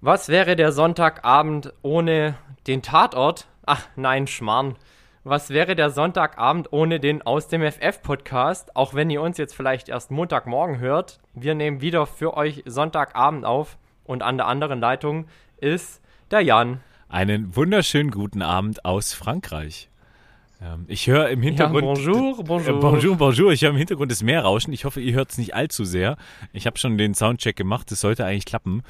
Was wäre der Sonntagabend ohne den Tatort? Ach nein, Schmarrn. Was wäre der Sonntagabend ohne den Aus dem FF-Podcast? Auch wenn ihr uns jetzt vielleicht erst Montagmorgen hört. Wir nehmen wieder für euch Sonntagabend auf. Und an der anderen Leitung ist der Jan. Einen wunderschönen guten Abend aus Frankreich. Ähm, ich höre im Hintergrund. Ja, bonjour, bonjour. Äh, bonjour, bonjour. Ich höre im Hintergrund das Meer rauschen. Ich hoffe, ihr hört es nicht allzu sehr. Ich habe schon den Soundcheck gemacht. Das sollte eigentlich klappen.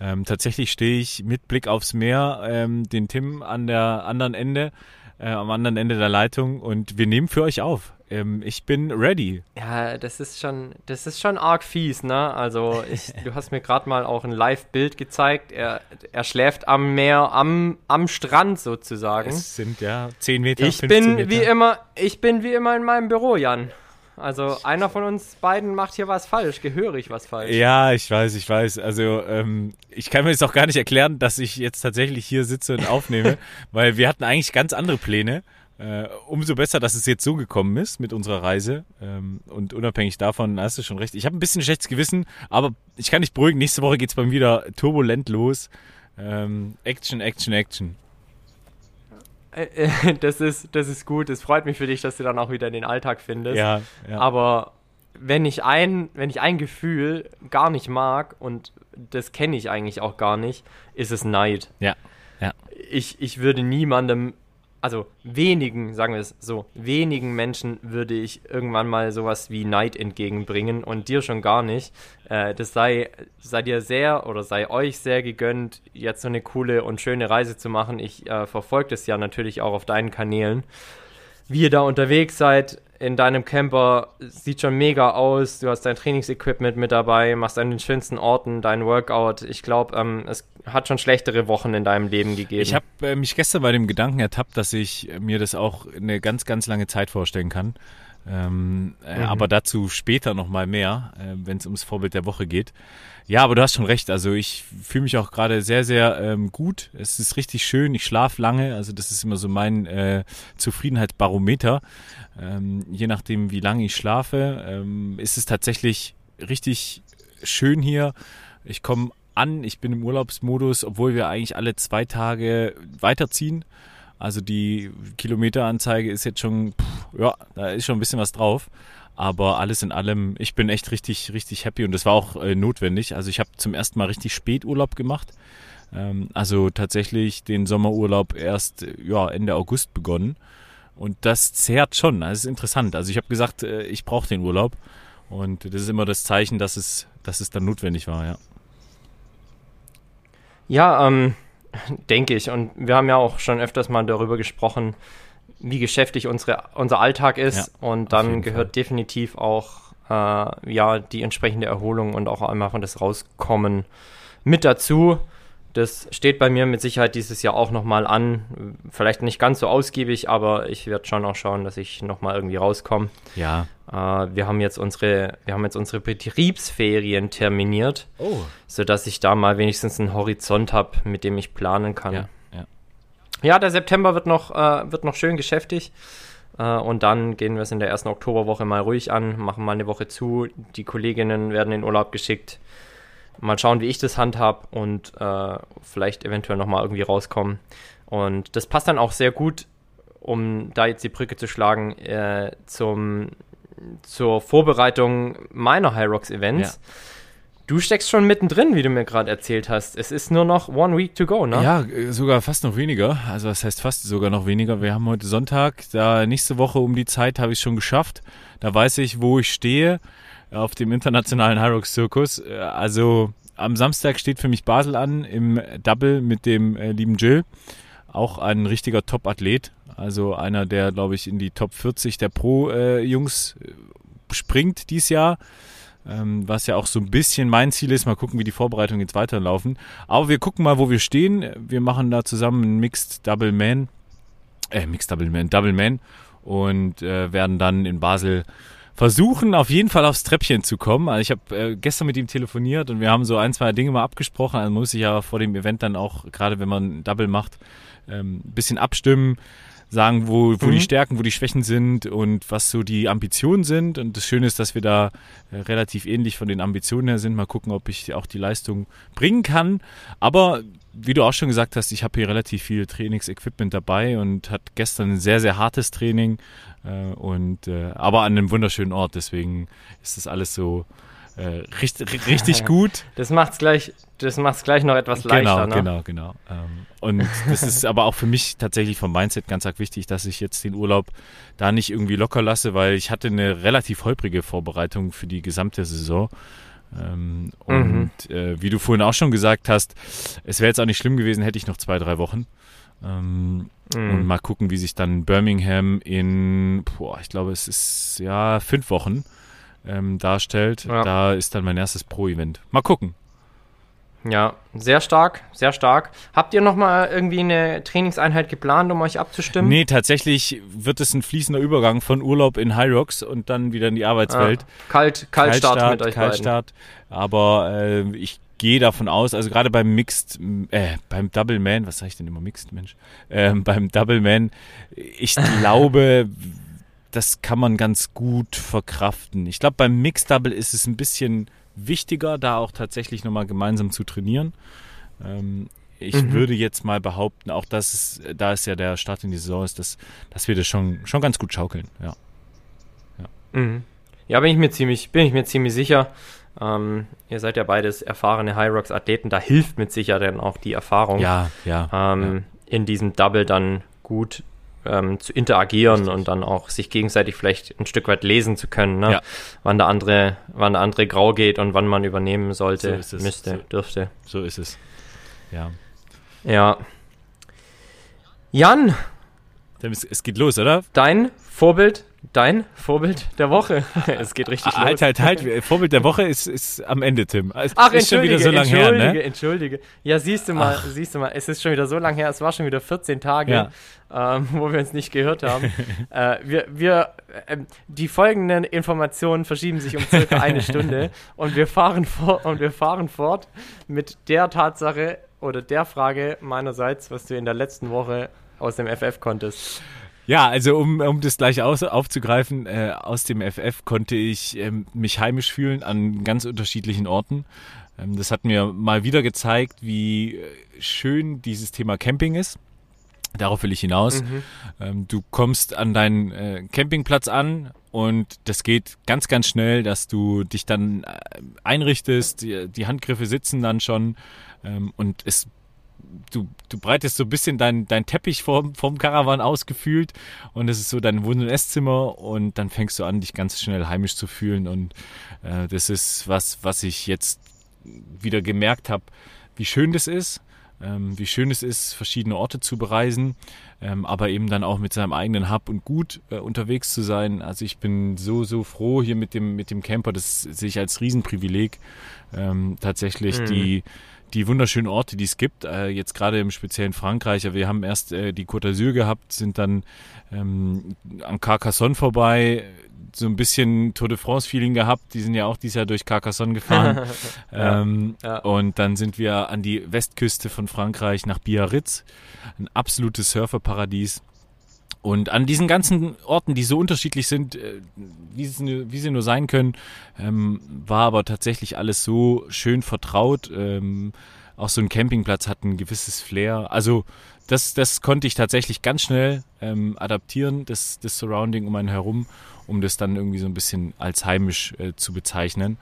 Ähm, tatsächlich stehe ich mit Blick aufs Meer, ähm, den Tim an der anderen Ende, äh, am anderen Ende der Leitung und wir nehmen für euch auf. Ähm, ich bin ready. Ja, das ist schon, das ist schon arg fies, ne? Also ich, du hast mir gerade mal auch ein Live-Bild gezeigt. Er, er schläft am Meer, am, am Strand sozusagen. Es sind ja 10 Meter. Ich bin Meter. wie immer, ich bin wie immer in meinem Büro, Jan. Also einer von uns beiden macht hier was falsch, gehörig was falsch. Ja, ich weiß, ich weiß. Also ähm, ich kann mir jetzt auch gar nicht erklären, dass ich jetzt tatsächlich hier sitze und aufnehme, weil wir hatten eigentlich ganz andere Pläne. Äh, umso besser, dass es jetzt so gekommen ist mit unserer Reise. Ähm, und unabhängig davon hast du schon recht. Ich habe ein bisschen schlechtes Gewissen, aber ich kann dich beruhigen. Nächste Woche geht es bei mir wieder turbulent los. Ähm, Action, Action, Action. Äh, äh, das ist, das ist gut. Es freut mich für dich, dass du dann auch wieder in den Alltag findest. Ja, ja. Aber wenn ich ein, wenn ich ein Gefühl gar nicht mag und das kenne ich eigentlich auch gar nicht, ist es Neid. Ja. ja. Ich, ich würde niemandem also wenigen, sagen wir es so, wenigen Menschen würde ich irgendwann mal sowas wie Neid entgegenbringen und dir schon gar nicht. Äh, das sei, sei dir sehr oder sei euch sehr gegönnt, jetzt so eine coole und schöne Reise zu machen. Ich äh, verfolge das ja natürlich auch auf deinen Kanälen. Wie ihr da unterwegs seid, in deinem Camper sieht schon mega aus. Du hast dein Trainingsequipment mit dabei, machst an den schönsten Orten dein Workout. Ich glaube, ähm, es hat schon schlechtere Wochen in deinem Leben gegeben. Ich habe äh, mich gestern bei dem Gedanken ertappt, dass ich mir das auch eine ganz, ganz lange Zeit vorstellen kann. Ähm, äh, mhm. Aber dazu später nochmal mehr, äh, wenn es ums Vorbild der Woche geht. Ja, aber du hast schon recht. Also ich fühle mich auch gerade sehr, sehr ähm, gut. Es ist richtig schön. Ich schlafe lange. Also das ist immer so mein äh, Zufriedenheitsbarometer. Ähm, je nachdem, wie lange ich schlafe, ähm, ist es tatsächlich richtig schön hier. Ich komme an, ich bin im Urlaubsmodus, obwohl wir eigentlich alle zwei Tage weiterziehen. Also die Kilometeranzeige ist jetzt schon, pff, ja, da ist schon ein bisschen was drauf. Aber alles in allem, ich bin echt richtig, richtig happy und das war auch äh, notwendig. Also ich habe zum ersten Mal richtig spät Urlaub gemacht. Ähm, also tatsächlich den Sommerurlaub erst ja, Ende August begonnen. Und das zehrt schon. Das ist interessant. Also ich habe gesagt, äh, ich brauche den Urlaub. Und das ist immer das Zeichen, dass es, dass es dann notwendig war, ja. Ja, ähm, Denke ich. Und wir haben ja auch schon öfters mal darüber gesprochen, wie geschäftig unsere, unser Alltag ist. Ja, und dann gehört Fall. definitiv auch äh, ja, die entsprechende Erholung und auch einmal von das Rauskommen mit dazu. Das steht bei mir mit Sicherheit dieses Jahr auch nochmal an. Vielleicht nicht ganz so ausgiebig, aber ich werde schon auch schauen, dass ich nochmal irgendwie rauskomme. Ja. Äh, wir haben jetzt unsere, wir haben jetzt unsere Betriebsferien terminiert, oh. sodass ich da mal wenigstens einen Horizont habe, mit dem ich planen kann. Ja, ja. ja der September wird noch, äh, wird noch schön geschäftig. Äh, und dann gehen wir es in der ersten Oktoberwoche mal ruhig an, machen mal eine Woche zu. Die Kolleginnen werden in Urlaub geschickt mal schauen, wie ich das handhab und äh, vielleicht eventuell nochmal irgendwie rauskommen. Und das passt dann auch sehr gut um da jetzt die Brücke zu schlagen, äh, zum, zur Vorbereitung meiner High Rocks Events. Ja. Du steckst schon mittendrin, wie du mir gerade erzählt hast. Es ist nur noch one week to go, ne? Ja, sogar fast noch weniger. Also das heißt fast sogar noch weniger. Wir haben heute Sonntag. Da nächste Woche um die Zeit habe ich schon geschafft. Da weiß ich, wo ich stehe auf dem internationalen Hyrox Zirkus. Also am Samstag steht für mich Basel an im Double mit dem äh, lieben Jill. Auch ein richtiger Top-Athlet. Also einer, der, glaube ich, in die Top 40 der Pro-Jungs äh, springt dieses Jahr ähm, was ja auch so ein bisschen mein Ziel ist. Mal gucken, wie die Vorbereitungen jetzt weiterlaufen. Aber wir gucken mal, wo wir stehen. Wir machen da zusammen einen Mixed Double Man, äh, Mixed Double Man, Double Man und äh, werden dann in Basel versuchen, auf jeden Fall aufs Treppchen zu kommen. Also ich habe äh, gestern mit ihm telefoniert und wir haben so ein, zwei Dinge mal abgesprochen. Also muss ich ja vor dem Event dann auch, gerade wenn man Double macht, ähm, ein bisschen abstimmen sagen, wo, wo mhm. die Stärken, wo die Schwächen sind und was so die Ambitionen sind. Und das Schöne ist, dass wir da äh, relativ ähnlich von den Ambitionen her sind. Mal gucken, ob ich auch die Leistung bringen kann. Aber wie du auch schon gesagt hast, ich habe hier relativ viel Trainingsequipment dabei und hat gestern ein sehr, sehr hartes Training. Äh, und, äh, aber an einem wunderschönen Ort. Deswegen ist das alles so äh, richtig, richtig gut. Das macht es gleich, gleich noch etwas leichter. Genau, ne? genau, genau. Ähm, und das ist aber auch für mich tatsächlich vom Mindset ganz arg wichtig, dass ich jetzt den Urlaub da nicht irgendwie locker lasse, weil ich hatte eine relativ holprige Vorbereitung für die gesamte Saison. Ähm, und mhm. äh, wie du vorhin auch schon gesagt hast, es wäre jetzt auch nicht schlimm gewesen, hätte ich noch zwei, drei Wochen. Ähm, mhm. Und mal gucken, wie sich dann Birmingham in, boah, ich glaube, es ist ja fünf Wochen ähm, darstellt. Ja. Da ist dann mein erstes Pro-Event. Mal gucken. Ja, sehr stark, sehr stark. Habt ihr nochmal irgendwie eine Trainingseinheit geplant, um euch abzustimmen? Nee, tatsächlich wird es ein fließender Übergang von Urlaub in High Rocks und dann wieder in die Arbeitswelt. Ah, kalt, Kaltstart, Kaltstart mit euch Kaltstart. Beiden. Aber äh, ich gehe davon aus, also gerade beim Mixed, äh, beim Double Man, was sage ich denn immer Mixed, Mensch? Ähm, beim Double Man, ich glaube, das kann man ganz gut verkraften. Ich glaube, beim Mixed Double ist es ein bisschen wichtiger, da auch tatsächlich nochmal gemeinsam zu trainieren. Ähm, ich mhm. würde jetzt mal behaupten, auch das ist, da ist ja der Start in die Saison ist, dass, dass wir das schon, schon ganz gut schaukeln, ja. Ja, mhm. ja bin ich mir ziemlich, bin ich mir ziemlich sicher. Ähm, ihr seid ja beides erfahrene High Rocks Athleten, da hilft mit Sicherheit dann auch die Erfahrung. Ja, ja, ähm, ja. In diesem Double dann gut ähm, zu interagieren Richtig. und dann auch sich gegenseitig vielleicht ein Stück weit lesen zu können, ne? ja. wann der andere, wann der andere grau geht und wann man übernehmen sollte, so müsste, so, dürfte. So ist es. Ja. Ja. Jan. Es geht los, oder? Dein Vorbild Dein Vorbild der Woche. es geht richtig ah, los. Halt, halt, halt. Vorbild der Woche ist, ist am Ende, Tim. Es Ach, ist schon wieder so lange her, ne? Entschuldige, Ja, siehst du mal, Ach. siehst du mal, es ist schon wieder so lange her. Es war schon wieder 14 Tage, ja. ähm, wo wir uns nicht gehört haben. äh, wir, wir, äh, die folgenden Informationen verschieben sich um circa eine Stunde und wir fahren fort und wir fahren fort mit der Tatsache oder der Frage meinerseits, was du in der letzten Woche aus dem FF konntest. Ja, also um, um das gleich aus, aufzugreifen, äh, aus dem FF konnte ich ähm, mich heimisch fühlen an ganz unterschiedlichen Orten. Ähm, das hat mir mal wieder gezeigt, wie äh, schön dieses Thema Camping ist. Darauf will ich hinaus. Mhm. Ähm, du kommst an deinen äh, Campingplatz an und das geht ganz, ganz schnell, dass du dich dann äh, einrichtest. Die, die Handgriffe sitzen dann schon ähm, und es du, du breitest so ein bisschen dein, dein Teppich vom, vom Caravan ausgefühlt und es ist so dein Wohn- und Esszimmer und dann fängst du an, dich ganz schnell heimisch zu fühlen und äh, das ist was, was ich jetzt wieder gemerkt habe, wie schön das ist, ähm, wie schön es ist, verschiedene Orte zu bereisen, ähm, aber eben dann auch mit seinem eigenen Hub und Gut äh, unterwegs zu sein. Also ich bin so, so froh hier mit dem, mit dem Camper, das sehe ich als Riesenprivileg, ähm, tatsächlich mhm. die die wunderschönen Orte, die es gibt, äh, jetzt gerade im speziellen Frankreich. Wir haben erst äh, die Côte d'Azur gehabt, sind dann ähm, an Carcassonne vorbei, so ein bisschen Tour de France-Feeling gehabt. Die sind ja auch dieses Jahr durch Carcassonne gefahren. ja, ähm, ja. Und dann sind wir an die Westküste von Frankreich nach Biarritz, ein absolutes Surferparadies. Und an diesen ganzen Orten, die so unterschiedlich sind, äh, wie sie, wie sie nur sein können, ähm, war aber tatsächlich alles so schön vertraut. Ähm, auch so ein Campingplatz hat ein gewisses Flair. Also das, das konnte ich tatsächlich ganz schnell ähm, adaptieren, das, das Surrounding um einen herum, um das dann irgendwie so ein bisschen als heimisch äh, zu bezeichnen.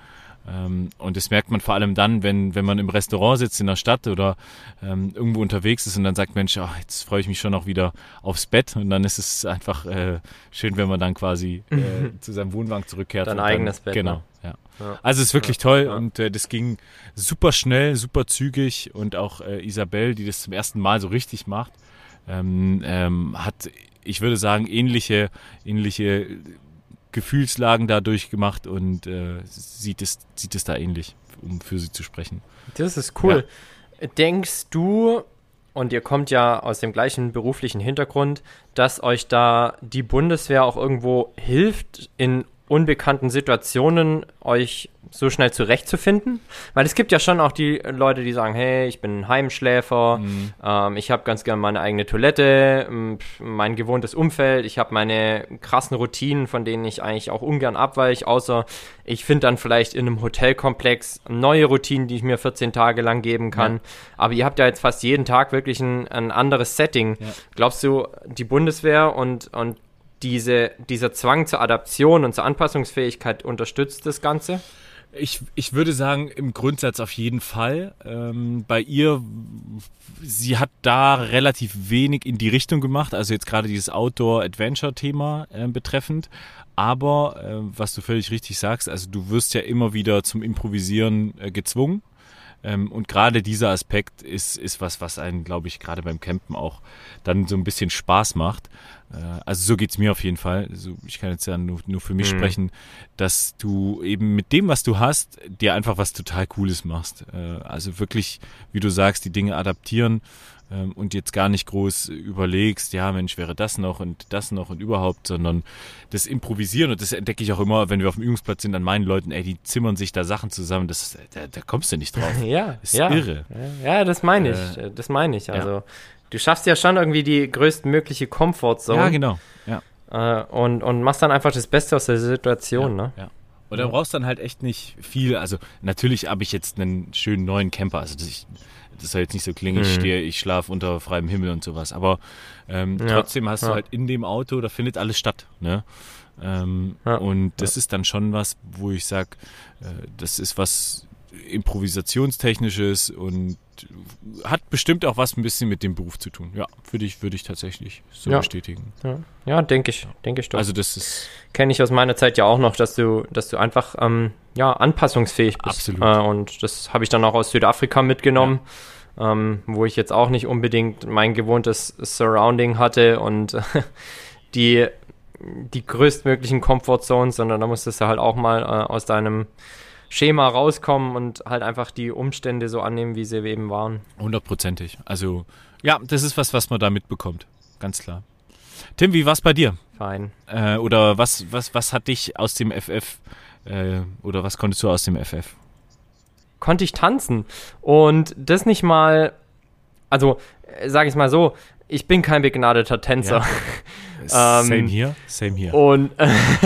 Ähm, und das merkt man vor allem dann, wenn, wenn man im Restaurant sitzt in der Stadt oder ähm, irgendwo unterwegs ist und dann sagt, Mensch, ach, jetzt freue ich mich schon auch wieder aufs Bett. Und dann ist es einfach äh, schön, wenn man dann quasi äh, zu seinem Wohnwagen zurückkehrt. Dein eigenes dann, Bett. Genau, ne? ja. ja. Also es ist wirklich ja, toll ja. und äh, das ging super schnell, super zügig und auch äh, Isabel, die das zum ersten Mal so richtig macht, ähm, ähm, hat, ich würde sagen, ähnliche, ähnliche Gefühlslagen da durchgemacht und äh, sieht, es, sieht es da ähnlich, um für sie zu sprechen. Das ist cool. Ja. Denkst du, und ihr kommt ja aus dem gleichen beruflichen Hintergrund, dass euch da die Bundeswehr auch irgendwo hilft, in unbekannten Situationen euch so schnell zurechtzufinden? Weil es gibt ja schon auch die Leute, die sagen, hey, ich bin ein Heimschläfer, mhm. ähm, ich habe ganz gerne meine eigene Toilette, mein gewohntes Umfeld, ich habe meine krassen Routinen, von denen ich eigentlich auch ungern abweiche, außer ich finde dann vielleicht in einem Hotelkomplex neue Routinen, die ich mir 14 Tage lang geben kann. Ja. Aber ihr habt ja jetzt fast jeden Tag wirklich ein, ein anderes Setting. Ja. Glaubst du, die Bundeswehr und, und diese, dieser Zwang zur Adaption und zur Anpassungsfähigkeit unterstützt das Ganze? Ich, ich würde sagen, im Grundsatz auf jeden Fall. Ähm, bei ihr, sie hat da relativ wenig in die Richtung gemacht, also jetzt gerade dieses Outdoor-Adventure-Thema äh, betreffend. Aber äh, was du völlig richtig sagst, also du wirst ja immer wieder zum Improvisieren äh, gezwungen. Ähm, und gerade dieser Aspekt ist, ist was, was einen, glaube ich, gerade beim Campen auch dann so ein bisschen Spaß macht. Äh, also so geht's mir auf jeden Fall. Also ich kann jetzt ja nur, nur für mich mhm. sprechen, dass du eben mit dem, was du hast, dir einfach was total Cooles machst. Äh, also wirklich, wie du sagst, die Dinge adaptieren ähm, und jetzt gar nicht groß überlegst, ja Mensch, wäre das noch und das noch und überhaupt, sondern das Improvisieren und das entdecke ich auch immer, wenn wir auf dem Übungsplatz sind, an meinen Leuten, ey, die zimmern sich da Sachen zusammen, das, da, da kommst du nicht drauf. ja, das ist ja. irre. Ja, das meine ich, äh, das meine ich. Also ja. du schaffst ja schon irgendwie die größtmögliche Comfortzone. Ja, genau. Ja. Äh, und, und machst dann einfach das Beste aus der Situation, ja, ne? Ja. Und da brauchst dann halt echt nicht viel. Also natürlich habe ich jetzt einen schönen neuen Camper. Also ich, das soll jetzt nicht so klingen, ich mhm. stehe, ich schlafe unter freiem Himmel und sowas. Aber ähm, ja, trotzdem hast ja. du halt in dem Auto, da findet alles statt. Ne? Ähm, ja, und das ist dann schon was, wo ich sage, äh, das ist was improvisationstechnisches und hat bestimmt auch was ein bisschen mit dem Beruf zu tun. Ja, würde ich, würde ich tatsächlich so ja. bestätigen. Ja, ja denke ich, denke ich doch. Also das ist kenne ich aus meiner Zeit ja auch noch, dass du, dass du einfach ähm, ja anpassungsfähig bist. Absolut. Äh, und das habe ich dann auch aus Südafrika mitgenommen. Ja. Ähm, wo ich jetzt auch nicht unbedingt mein gewohntes Surrounding hatte und die, die größtmöglichen Comfortzones, sondern da musstest du halt auch mal äh, aus deinem Schema rauskommen und halt einfach die Umstände so annehmen, wie sie eben waren. Hundertprozentig. Also ja, das ist was, was man da mitbekommt. Ganz klar. Tim, wie war's bei dir? Fein. Äh, oder was, was, was hat dich aus dem FF äh, oder was konntest du aus dem FF? Konnte ich tanzen. Und das nicht mal, also sage ich mal so, ich bin kein begnadeter Tänzer. Ja. Same hier, same hier. Und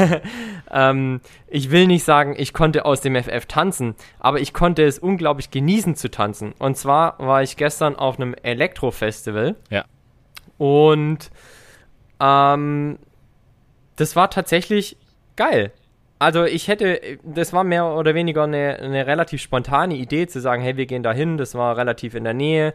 ähm, ich will nicht sagen, ich konnte aus dem FF tanzen, aber ich konnte es unglaublich genießen zu tanzen. Und zwar war ich gestern auf einem Elektro-Festival. Ja. Und ähm, das war tatsächlich geil. Also ich hätte, das war mehr oder weniger eine, eine relativ spontane Idee zu sagen, hey, wir gehen da hin, das war relativ in der Nähe.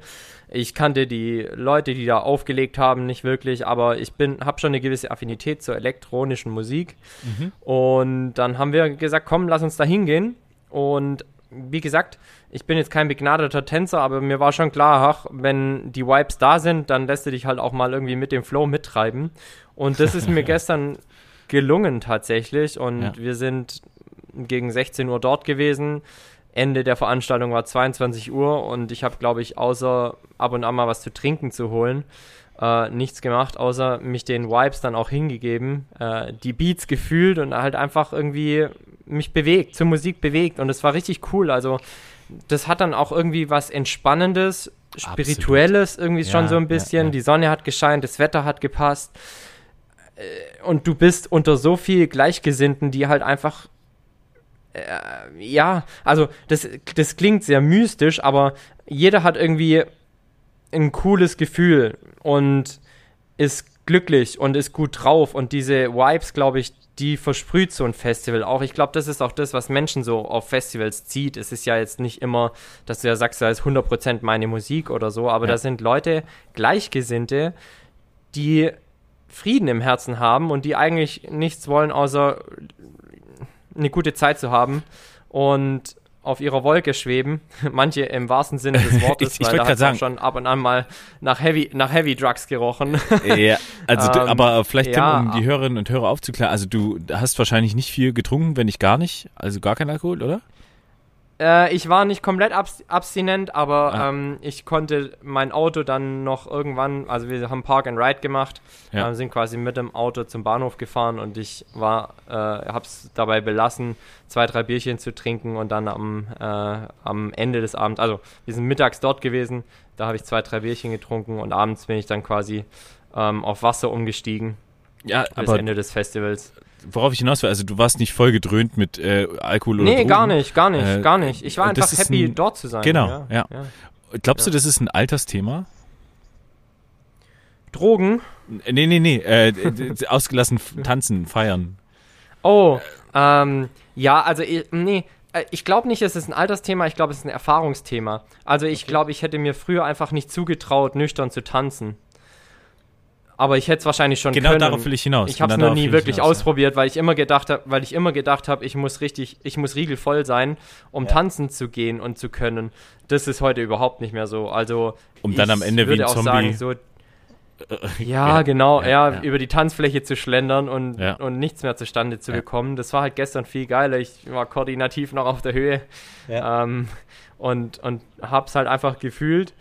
Ich kannte die Leute, die da aufgelegt haben, nicht wirklich, aber ich bin, habe schon eine gewisse Affinität zur elektronischen Musik. Mhm. Und dann haben wir gesagt, komm, lass uns da hingehen. Und wie gesagt, ich bin jetzt kein begnadeter Tänzer, aber mir war schon klar, ach, wenn die Vibes da sind, dann lässt du dich halt auch mal irgendwie mit dem Flow mittreiben. Und das ist mir gestern gelungen tatsächlich. Und ja. wir sind gegen 16 Uhr dort gewesen. Ende der Veranstaltung war 22 Uhr und ich habe, glaube ich, außer ab und an mal was zu trinken zu holen, äh, nichts gemacht, außer mich den Vibes dann auch hingegeben, äh, die Beats gefühlt und halt einfach irgendwie mich bewegt, zur Musik bewegt und es war richtig cool. Also das hat dann auch irgendwie was Entspannendes, Spirituelles Absolut. irgendwie ja, schon so ein bisschen. Ja, ja. Die Sonne hat gescheint, das Wetter hat gepasst und du bist unter so viel Gleichgesinnten, die halt einfach äh, ja, also das, das klingt sehr mystisch, aber jeder hat irgendwie ein cooles Gefühl und ist glücklich und ist gut drauf und diese Vibes, glaube ich, die versprüht so ein Festival auch. Ich glaube, das ist auch das, was Menschen so auf Festivals zieht. Es ist ja jetzt nicht immer, dass du ja sagst, da ist 100% meine Musik oder so, aber ja. da sind Leute, Gleichgesinnte, die Frieden im Herzen haben und die eigentlich nichts wollen, außer eine gute Zeit zu haben und auf ihrer Wolke schweben. Manche im wahrsten Sinne des Wortes, ich, ich weil da hat sagen, schon ab und an mal nach Heavy, nach Heavy Drugs gerochen. ja, also ähm, du, aber vielleicht ja, Tim, um die Hörerinnen und Hörer aufzuklären, also du hast wahrscheinlich nicht viel getrunken, wenn nicht gar nicht, also gar kein Alkohol, oder? Äh, ich war nicht komplett abs abstinent, aber ah. ähm, ich konnte mein Auto dann noch irgendwann, also wir haben Park and Ride gemacht, ja. äh, sind quasi mit dem Auto zum Bahnhof gefahren und ich war, äh, hab's dabei belassen, zwei, drei Bierchen zu trinken und dann am, äh, am Ende des Abends, also wir sind mittags dort gewesen, da habe ich zwei, drei Bierchen getrunken und abends bin ich dann quasi ähm, auf Wasser umgestiegen. Ja, bis Ende des Festivals worauf ich hinaus will, also du warst nicht voll gedröhnt mit äh, Alkohol oder Nee, Drogen. gar nicht, gar nicht, äh, gar nicht. Ich war einfach happy, ein, dort zu sein. Genau, ja. ja. ja. Glaubst ja. du, das ist ein Altersthema? Drogen? Nee, nee, nee. Äh, ausgelassen tanzen, feiern. Oh, ähm, ja, also, nee. Äh, ich glaube nicht, es ist ein Altersthema, ich glaube, es ist ein Erfahrungsthema. Also ich okay. glaube, ich hätte mir früher einfach nicht zugetraut, nüchtern zu tanzen aber ich hätte es wahrscheinlich schon genau können. Genau darauf will ich hinaus. Ich habe es genau noch nie wirklich hinaus, ausprobiert, ja. weil ich immer gedacht habe, weil ich immer gedacht habe, ich muss richtig, ich muss riegelvoll sein, um ja. tanzen zu gehen und zu können. Das ist heute überhaupt nicht mehr so. Also um dann am Ende wie ein Zombie sagen, so, ja, genau, ja, ja, über die Tanzfläche zu schlendern und, und nichts mehr zustande zu bekommen. Das war halt gestern viel geiler. Ich war koordinativ noch auf der Höhe ähm, und, und hab's halt einfach gefühlt.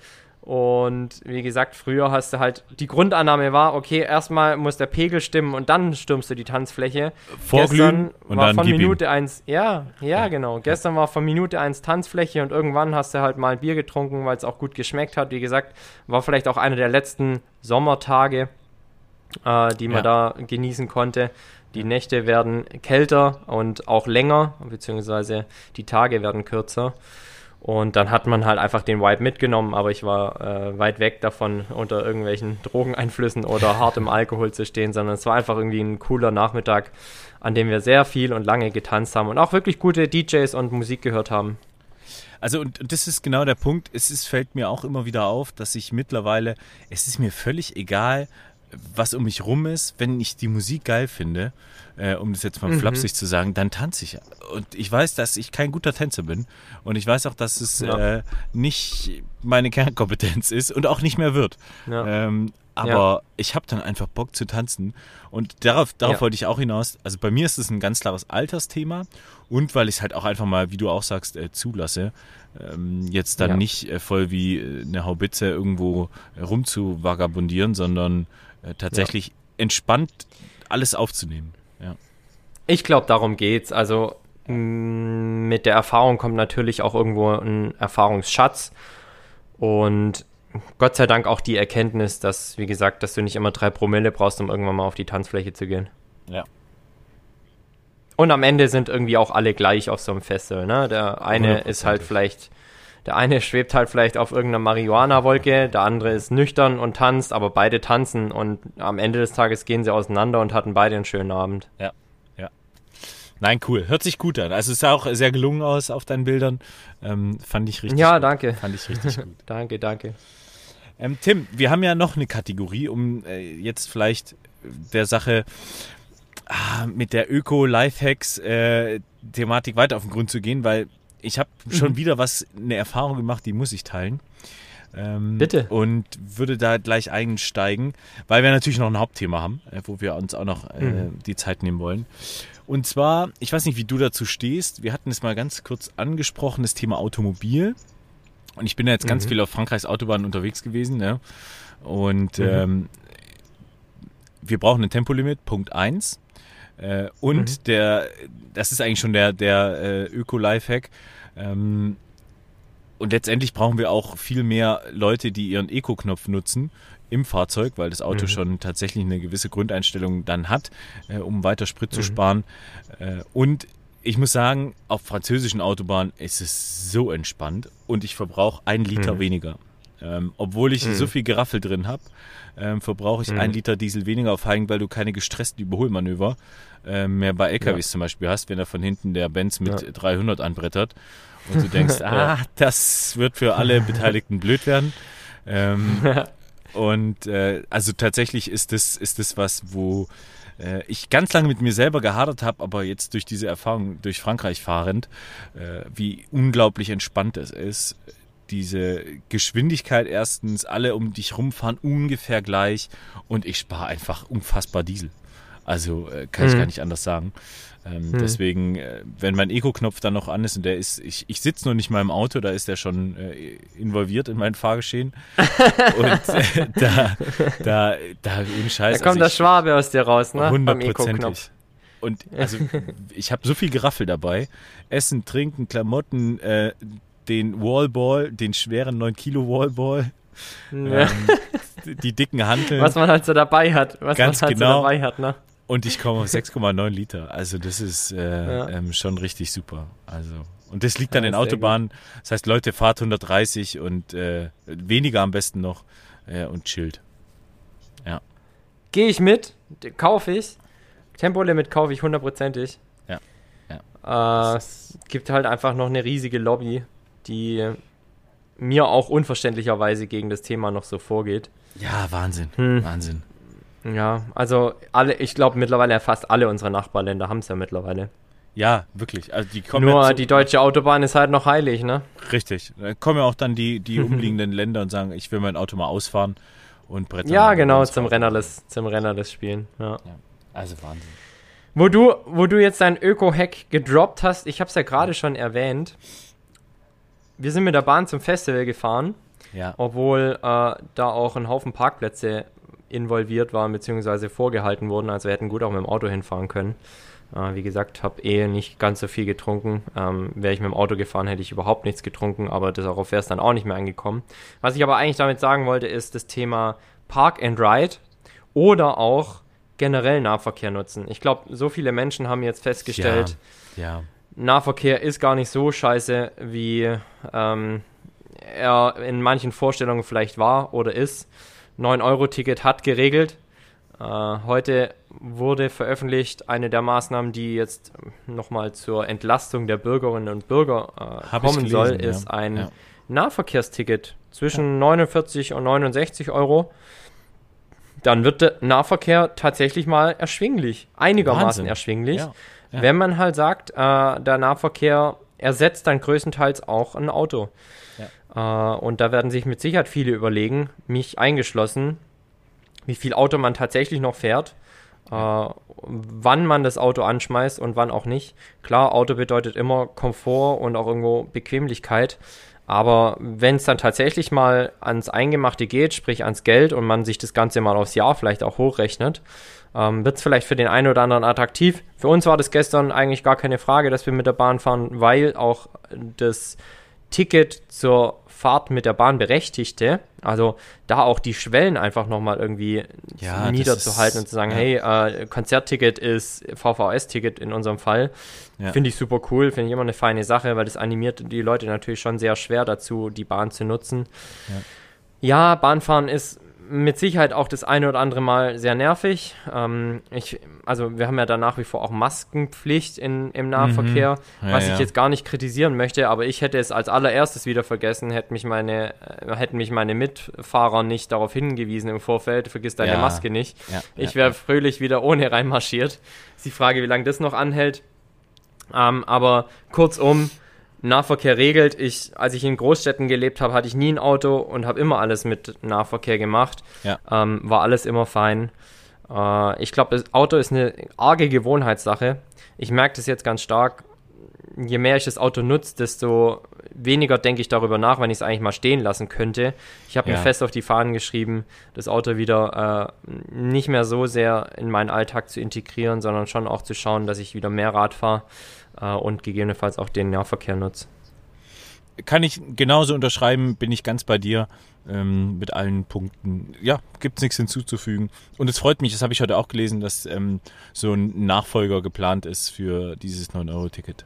Und wie gesagt, früher hast du halt, die Grundannahme war, okay, erstmal muss der Pegel stimmen und dann stürmst du die Tanzfläche. Vorglühen und war dann von Minute 1, ja, ja, ja, genau. Gestern war von Minute 1 Tanzfläche und irgendwann hast du halt mal ein Bier getrunken, weil es auch gut geschmeckt hat. Wie gesagt, war vielleicht auch einer der letzten Sommertage, äh, die man ja. da genießen konnte. Die Nächte werden kälter und auch länger, beziehungsweise die Tage werden kürzer. Und dann hat man halt einfach den Vibe mitgenommen, aber ich war äh, weit weg davon, unter irgendwelchen Drogeneinflüssen oder hartem Alkohol zu stehen, sondern es war einfach irgendwie ein cooler Nachmittag, an dem wir sehr viel und lange getanzt haben und auch wirklich gute DJs und Musik gehört haben. Also und das ist genau der Punkt. Es ist, fällt mir auch immer wieder auf, dass ich mittlerweile, es ist mir völlig egal, was um mich rum ist, wenn ich die Musik geil finde, äh, um das jetzt mal mhm. flapsig zu sagen, dann tanze ich. Und ich weiß, dass ich kein guter Tänzer bin. Und ich weiß auch, dass es ja. äh, nicht meine Kernkompetenz ist und auch nicht mehr wird. Ja. Ähm, aber ja. ich habe dann einfach Bock zu tanzen. Und darauf, darauf wollte ich auch hinaus. Also bei mir ist es ein ganz klares Altersthema. Und weil ich es halt auch einfach mal, wie du auch sagst, äh, zulasse. Ähm, jetzt dann nicht äh, voll wie äh, eine Haubitze irgendwo rumzuvagabundieren, sondern äh, tatsächlich ja. entspannt alles aufzunehmen. Ja. Ich glaube, darum geht's. Also mit der Erfahrung kommt natürlich auch irgendwo ein Erfahrungsschatz und Gott sei Dank auch die Erkenntnis, dass, wie gesagt, dass du nicht immer drei Promille brauchst, um irgendwann mal auf die Tanzfläche zu gehen. Ja. Und am Ende sind irgendwie auch alle gleich auf so einem Festival. Ne? Der eine ist halt vielleicht der eine schwebt halt vielleicht auf irgendeiner Marihuana-Wolke, der andere ist nüchtern und tanzt, aber beide tanzen und am Ende des Tages gehen sie auseinander und hatten beide einen schönen Abend. Ja, ja. Nein, cool. Hört sich gut an. Also es sah auch sehr gelungen aus auf deinen Bildern. Ähm, fand ich richtig Ja, gut. danke. Fand ich richtig gut. danke, danke. Ähm, Tim, wir haben ja noch eine Kategorie, um äh, jetzt vielleicht der Sache ah, mit der Öko-Lifehacks-Thematik äh, weiter auf den Grund zu gehen, weil ich habe schon mhm. wieder was, eine Erfahrung gemacht, die muss ich teilen. Ähm, Bitte. Und würde da gleich einsteigen, weil wir natürlich noch ein Hauptthema haben, äh, wo wir uns auch noch äh, mhm. die Zeit nehmen wollen. Und zwar, ich weiß nicht, wie du dazu stehst. Wir hatten es mal ganz kurz angesprochen, das Thema Automobil. Und ich bin ja jetzt ganz mhm. viel auf Frankreichs Autobahn unterwegs gewesen. Ne? Und mhm. ähm, wir brauchen ein Tempolimit, Punkt 1. Äh, und mhm. der, das ist eigentlich schon der, der äh, Öko-Lifehack. Ähm, und letztendlich brauchen wir auch viel mehr Leute, die ihren Eco-Knopf nutzen im Fahrzeug, weil das Auto mhm. schon tatsächlich eine gewisse Grundeinstellung dann hat, äh, um weiter Sprit mhm. zu sparen. Äh, und ich muss sagen, auf französischen Autobahnen ist es so entspannt und ich verbrauche ein Liter mhm. weniger. Ähm, obwohl ich mhm. so viel Geraffel drin habe, ähm, verbrauche ich mhm. ein Liter Diesel weniger auf Heigen, weil du keine gestressten Überholmanöver äh, mehr bei LKWs ja. zum Beispiel hast, wenn er von hinten der Benz mit ja. 300 anbrettert und du denkst, ah, das wird für alle Beteiligten blöd werden. Ähm, und äh, also tatsächlich ist das, ist das was, wo äh, ich ganz lange mit mir selber gehadert habe, aber jetzt durch diese Erfahrung durch Frankreich fahrend, äh, wie unglaublich entspannt es ist. Diese Geschwindigkeit erstens, alle um dich rumfahren ungefähr gleich und ich spare einfach unfassbar Diesel. Also äh, kann mhm. ich gar nicht anders sagen. Ähm, hm. Deswegen, äh, wenn mein Eco-Knopf dann noch an ist und der ist, ich, ich sitze noch nicht mal im Auto, da ist der schon äh, involviert in mein Fahrgeschehen. und äh, da, da, da, ohne Scheiß. Da kommt also der Schwabe aus dir raus, ne? Hundertprozentig. Und also, ich habe so viel Geraffel dabei. Essen, Trinken, Klamotten, äh, den Wallball, den schweren 9 Kilo Wallball. Ja. Ähm, die dicken Handeln. Was man halt so dabei hat. Was Ganz man halt genau. so dabei hat, ne? Und ich komme auf 6,9 Liter. Also das ist äh, ja. ähm, schon richtig super. Also und das liegt ja, an den Autobahnen. Das heißt, Leute fahrt 130 und äh, weniger am besten noch äh, und chillt. Ja. Gehe ich mit, kaufe ich. Tempolimit kaufe ich hundertprozentig. Ja. ja. Äh, es gibt halt einfach noch eine riesige Lobby, die mir auch unverständlicherweise gegen das Thema noch so vorgeht. Ja, Wahnsinn. Hm. Wahnsinn. Ja, also alle, ich glaube mittlerweile fast alle unsere Nachbarländer haben es ja mittlerweile. Ja, wirklich. Also die kommen Nur ja die deutsche Autobahn ist halt noch heilig, ne? Richtig. Da kommen ja auch dann die, die umliegenden Länder und sagen, ich will mein Auto mal ausfahren und brettern. Ja, genau, zum Rennerless, zum Rennerless spielen. Ja. ja. Also Wahnsinn. Wo du, wo du jetzt dein Öko-Hack gedroppt hast, ich habe es ja gerade schon erwähnt. Wir sind mit der Bahn zum Festival gefahren. Ja. Obwohl äh, da auch ein Haufen Parkplätze involviert waren bzw. vorgehalten wurden. Also wir hätten gut auch mit dem Auto hinfahren können. Äh, wie gesagt, habe eh nicht ganz so viel getrunken. Ähm, Wäre ich mit dem Auto gefahren, hätte ich überhaupt nichts getrunken, aber darauf wäre es dann auch nicht mehr angekommen. Was ich aber eigentlich damit sagen wollte, ist das Thema Park and Ride oder auch generell Nahverkehr nutzen. Ich glaube, so viele Menschen haben jetzt festgestellt, ja, ja. Nahverkehr ist gar nicht so scheiße, wie ähm, er in manchen Vorstellungen vielleicht war oder ist. 9-Euro-Ticket hat geregelt. Äh, heute wurde veröffentlicht eine der Maßnahmen, die jetzt nochmal zur Entlastung der Bürgerinnen und Bürger äh, kommen gelesen, soll, ist ja. ein ja. Nahverkehrsticket zwischen ja. 49 und 69 Euro. Dann wird der Nahverkehr tatsächlich mal erschwinglich, einigermaßen Wahnsinn. erschwinglich, wenn man halt sagt, äh, der Nahverkehr ersetzt dann größtenteils auch ein Auto. Äh, und da werden sich mit Sicherheit viele überlegen, mich eingeschlossen, wie viel Auto man tatsächlich noch fährt, äh, wann man das Auto anschmeißt und wann auch nicht. Klar, Auto bedeutet immer Komfort und auch irgendwo Bequemlichkeit. Aber wenn es dann tatsächlich mal ans Eingemachte geht, sprich ans Geld und man sich das Ganze mal aufs Jahr vielleicht auch hochrechnet, ähm, wird es vielleicht für den einen oder anderen attraktiv. Für uns war das gestern eigentlich gar keine Frage, dass wir mit der Bahn fahren, weil auch das Ticket zur Fahrt mit der Bahn berechtigte, also da auch die Schwellen einfach nochmal irgendwie ja, niederzuhalten und zu sagen, ja. hey, äh, Konzertticket ist VVS-Ticket in unserem Fall, ja. finde ich super cool, finde ich immer eine feine Sache, weil das animiert die Leute natürlich schon sehr schwer dazu, die Bahn zu nutzen. Ja, Bahnfahren ist mit Sicherheit auch das eine oder andere Mal sehr nervig. Ähm, ich, also wir haben ja da nach wie vor auch Maskenpflicht in, im Nahverkehr, mhm. ja, was ich ja. jetzt gar nicht kritisieren möchte, aber ich hätte es als allererstes wieder vergessen, hätte mich meine, äh, hätten mich meine Mitfahrer nicht darauf hingewiesen im Vorfeld, vergiss deine ja. Maske nicht. ich wäre fröhlich wieder ohne reinmarschiert. Ist die Frage, wie lange das noch anhält. Ähm, aber kurzum, Nahverkehr regelt. Ich, als ich in Großstädten gelebt habe, hatte ich nie ein Auto und habe immer alles mit Nahverkehr gemacht. Ja. Ähm, war alles immer fein. Äh, ich glaube, das Auto ist eine arge Gewohnheitssache. Ich merke das jetzt ganz stark. Je mehr ich das Auto nutze, desto weniger denke ich darüber nach, wenn ich es eigentlich mal stehen lassen könnte. Ich habe ja. mir fest auf die Fahnen geschrieben, das Auto wieder äh, nicht mehr so sehr in meinen Alltag zu integrieren, sondern schon auch zu schauen, dass ich wieder mehr Rad fahre äh, und gegebenenfalls auch den Nahverkehr nutze. kann ich genauso unterschreiben, bin ich ganz bei dir ähm, mit allen Punkten. Ja, gibt es nichts hinzuzufügen. Und es freut mich, das habe ich heute auch gelesen, dass ähm, so ein Nachfolger geplant ist für dieses 9-Euro-Ticket.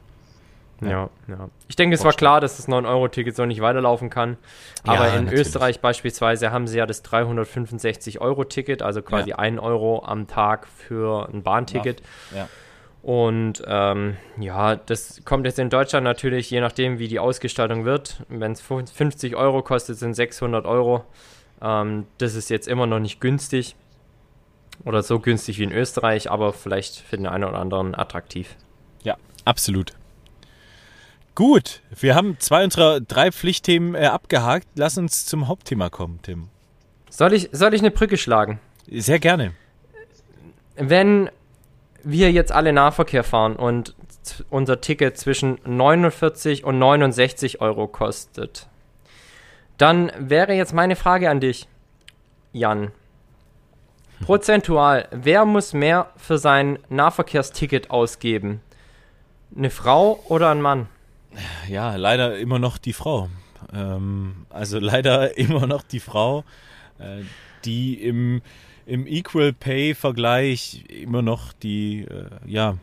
Ja, ja. Ich denke, es war klar, dass das 9-Euro-Ticket so nicht weiterlaufen kann. Aber ja, in natürlich. Österreich beispielsweise haben sie ja das 365-Euro-Ticket, also quasi ja. 1 Euro am Tag für ein Bahnticket. Ja. Und ähm, ja, das kommt jetzt in Deutschland natürlich, je nachdem, wie die Ausgestaltung wird. Wenn es 50 Euro kostet, sind 600 Euro. Ähm, das ist jetzt immer noch nicht günstig oder so günstig wie in Österreich, aber vielleicht für den einen oder anderen attraktiv. Ja, absolut. Gut, wir haben zwei unserer drei Pflichtthemen äh, abgehakt. Lass uns zum Hauptthema kommen, Tim. Soll ich, soll ich eine Brücke schlagen? Sehr gerne. Wenn wir jetzt alle Nahverkehr fahren und unser Ticket zwischen 49 und 69 Euro kostet, dann wäre jetzt meine Frage an dich, Jan. Prozentual, wer muss mehr für sein Nahverkehrsticket ausgeben? Eine Frau oder ein Mann? Ja, leider immer noch die Frau. Ähm, also leider immer noch die Frau, äh, die im im Equal Pay Vergleich immer noch die, äh, ja,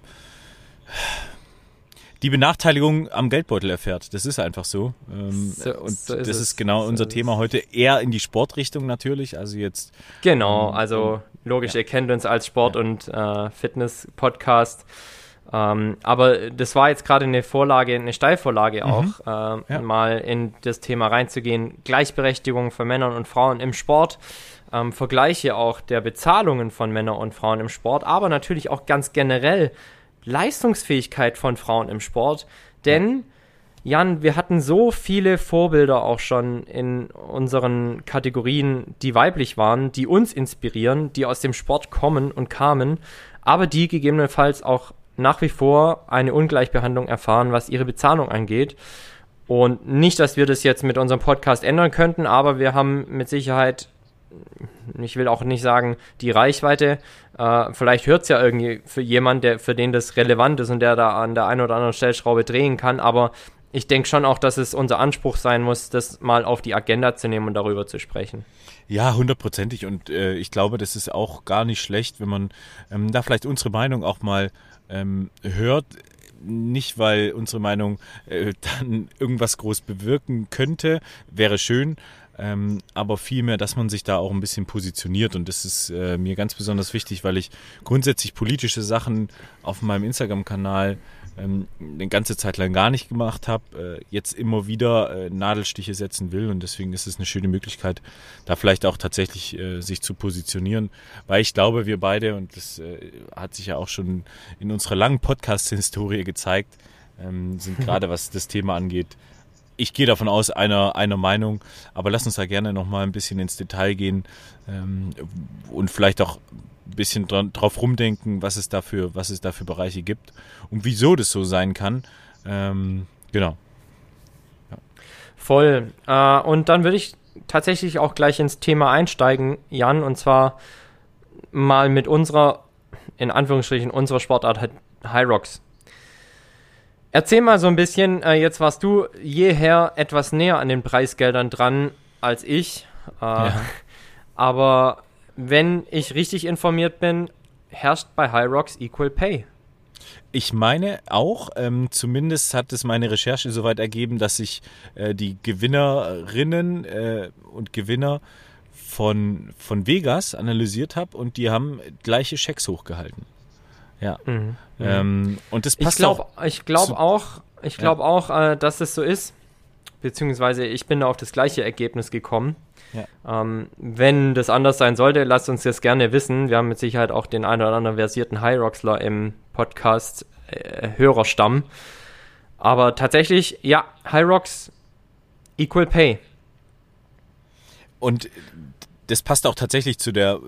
die Benachteiligung am Geldbeutel erfährt. Das ist einfach so. Ähm, so und so ist das es. ist genau so unser Thema heute. Eher in die Sportrichtung natürlich. Also jetzt. Genau, ähm, also logisch, ja. ihr kennt uns als Sport- ja. und äh, Fitness-Podcast. Ähm, aber das war jetzt gerade eine Vorlage, eine Steilvorlage mhm. auch, äh, ja. mal in das Thema reinzugehen. Gleichberechtigung von Männern und Frauen im Sport ähm, Vergleiche auch der Bezahlungen von Männern und Frauen im Sport, aber natürlich auch ganz generell Leistungsfähigkeit von Frauen im Sport. Denn, Jan, wir hatten so viele Vorbilder auch schon in unseren Kategorien, die weiblich waren, die uns inspirieren, die aus dem Sport kommen und kamen, aber die gegebenenfalls auch nach wie vor eine Ungleichbehandlung erfahren, was ihre Bezahlung angeht. Und nicht, dass wir das jetzt mit unserem Podcast ändern könnten, aber wir haben mit Sicherheit ich will auch nicht sagen, die Reichweite. Äh, vielleicht hört es ja irgendwie für jemanden, der, für den das relevant ist und der da an der einen oder anderen Stellschraube drehen kann, aber ich denke schon auch, dass es unser Anspruch sein muss, das mal auf die Agenda zu nehmen und darüber zu sprechen. Ja, hundertprozentig. Und äh, ich glaube, das ist auch gar nicht schlecht, wenn man ähm, da vielleicht unsere Meinung auch mal ähm, hört. Nicht, weil unsere Meinung äh, dann irgendwas groß bewirken könnte, wäre schön, ähm, aber vielmehr, dass man sich da auch ein bisschen positioniert. Und das ist äh, mir ganz besonders wichtig, weil ich grundsätzlich politische Sachen auf meinem Instagram-Kanal ähm, eine ganze Zeit lang gar nicht gemacht habe, äh, jetzt immer wieder äh, Nadelstiche setzen will. Und deswegen ist es eine schöne Möglichkeit, da vielleicht auch tatsächlich äh, sich zu positionieren. Weil ich glaube, wir beide, und das äh, hat sich ja auch schon in unserer langen Podcast-Historie gezeigt, ähm, sind gerade was das Thema angeht, ich gehe davon aus, einer, einer Meinung, aber lass uns da gerne nochmal ein bisschen ins Detail gehen ähm, und vielleicht auch ein bisschen dran, drauf rumdenken, was es, dafür, was es da für Bereiche gibt und wieso das so sein kann. Ähm, genau. Ja. Voll. Äh, und dann würde ich tatsächlich auch gleich ins Thema einsteigen, Jan, und zwar mal mit unserer, in Anführungsstrichen, unserer Sportart High Rocks Erzähl mal so ein bisschen, äh, jetzt warst du jeher etwas näher an den Preisgeldern dran als ich. Äh, ja. Aber wenn ich richtig informiert bin, herrscht bei High Rocks Equal Pay. Ich meine auch, ähm, zumindest hat es meine Recherche soweit ergeben, dass ich äh, die Gewinnerinnen äh, und Gewinner von, von Vegas analysiert habe und die haben gleiche Schecks hochgehalten. Ja. Mhm. Ähm, und das passt ich glaub, auch. Ich glaube auch, ich glaube ja. auch, äh, dass es so ist. Beziehungsweise ich bin auf das gleiche Ergebnis gekommen. Ja. Ähm, wenn das anders sein sollte, lasst uns das gerne wissen. Wir haben mit Sicherheit auch den einen oder anderen versierten High Rocksler im Podcast äh, Hörerstamm. Aber tatsächlich, ja, High Rocks Equal Pay. Und das passt auch tatsächlich zu der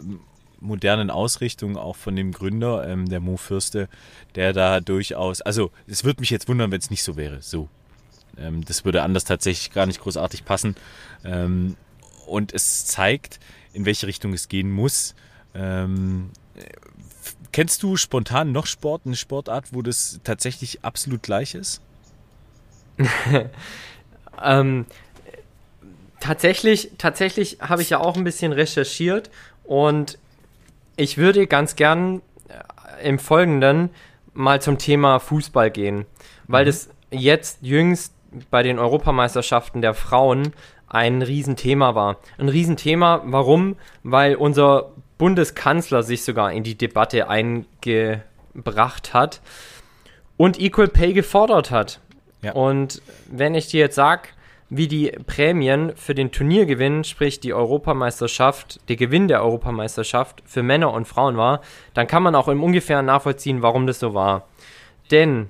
modernen Ausrichtung auch von dem Gründer, ähm, der Mo Fürste, der da durchaus, also es würde mich jetzt wundern, wenn es nicht so wäre, so. Ähm, das würde anders tatsächlich gar nicht großartig passen. Ähm, und es zeigt, in welche Richtung es gehen muss. Ähm, kennst du spontan noch Sport, eine Sportart, wo das tatsächlich absolut gleich ist? ähm, tatsächlich, tatsächlich habe ich ja auch ein bisschen recherchiert und ich würde ganz gern äh, im Folgenden mal zum Thema Fußball gehen, weil mhm. das jetzt jüngst bei den Europameisterschaften der Frauen ein Riesenthema war. Ein Riesenthema, warum? Weil unser Bundeskanzler sich sogar in die Debatte eingebracht hat und Equal Pay gefordert hat. Ja. Und wenn ich dir jetzt sage, wie die Prämien für den Turniergewinn, sprich die Europameisterschaft, der Gewinn der Europameisterschaft für Männer und Frauen war, dann kann man auch im ungefähr nachvollziehen, warum das so war. Denn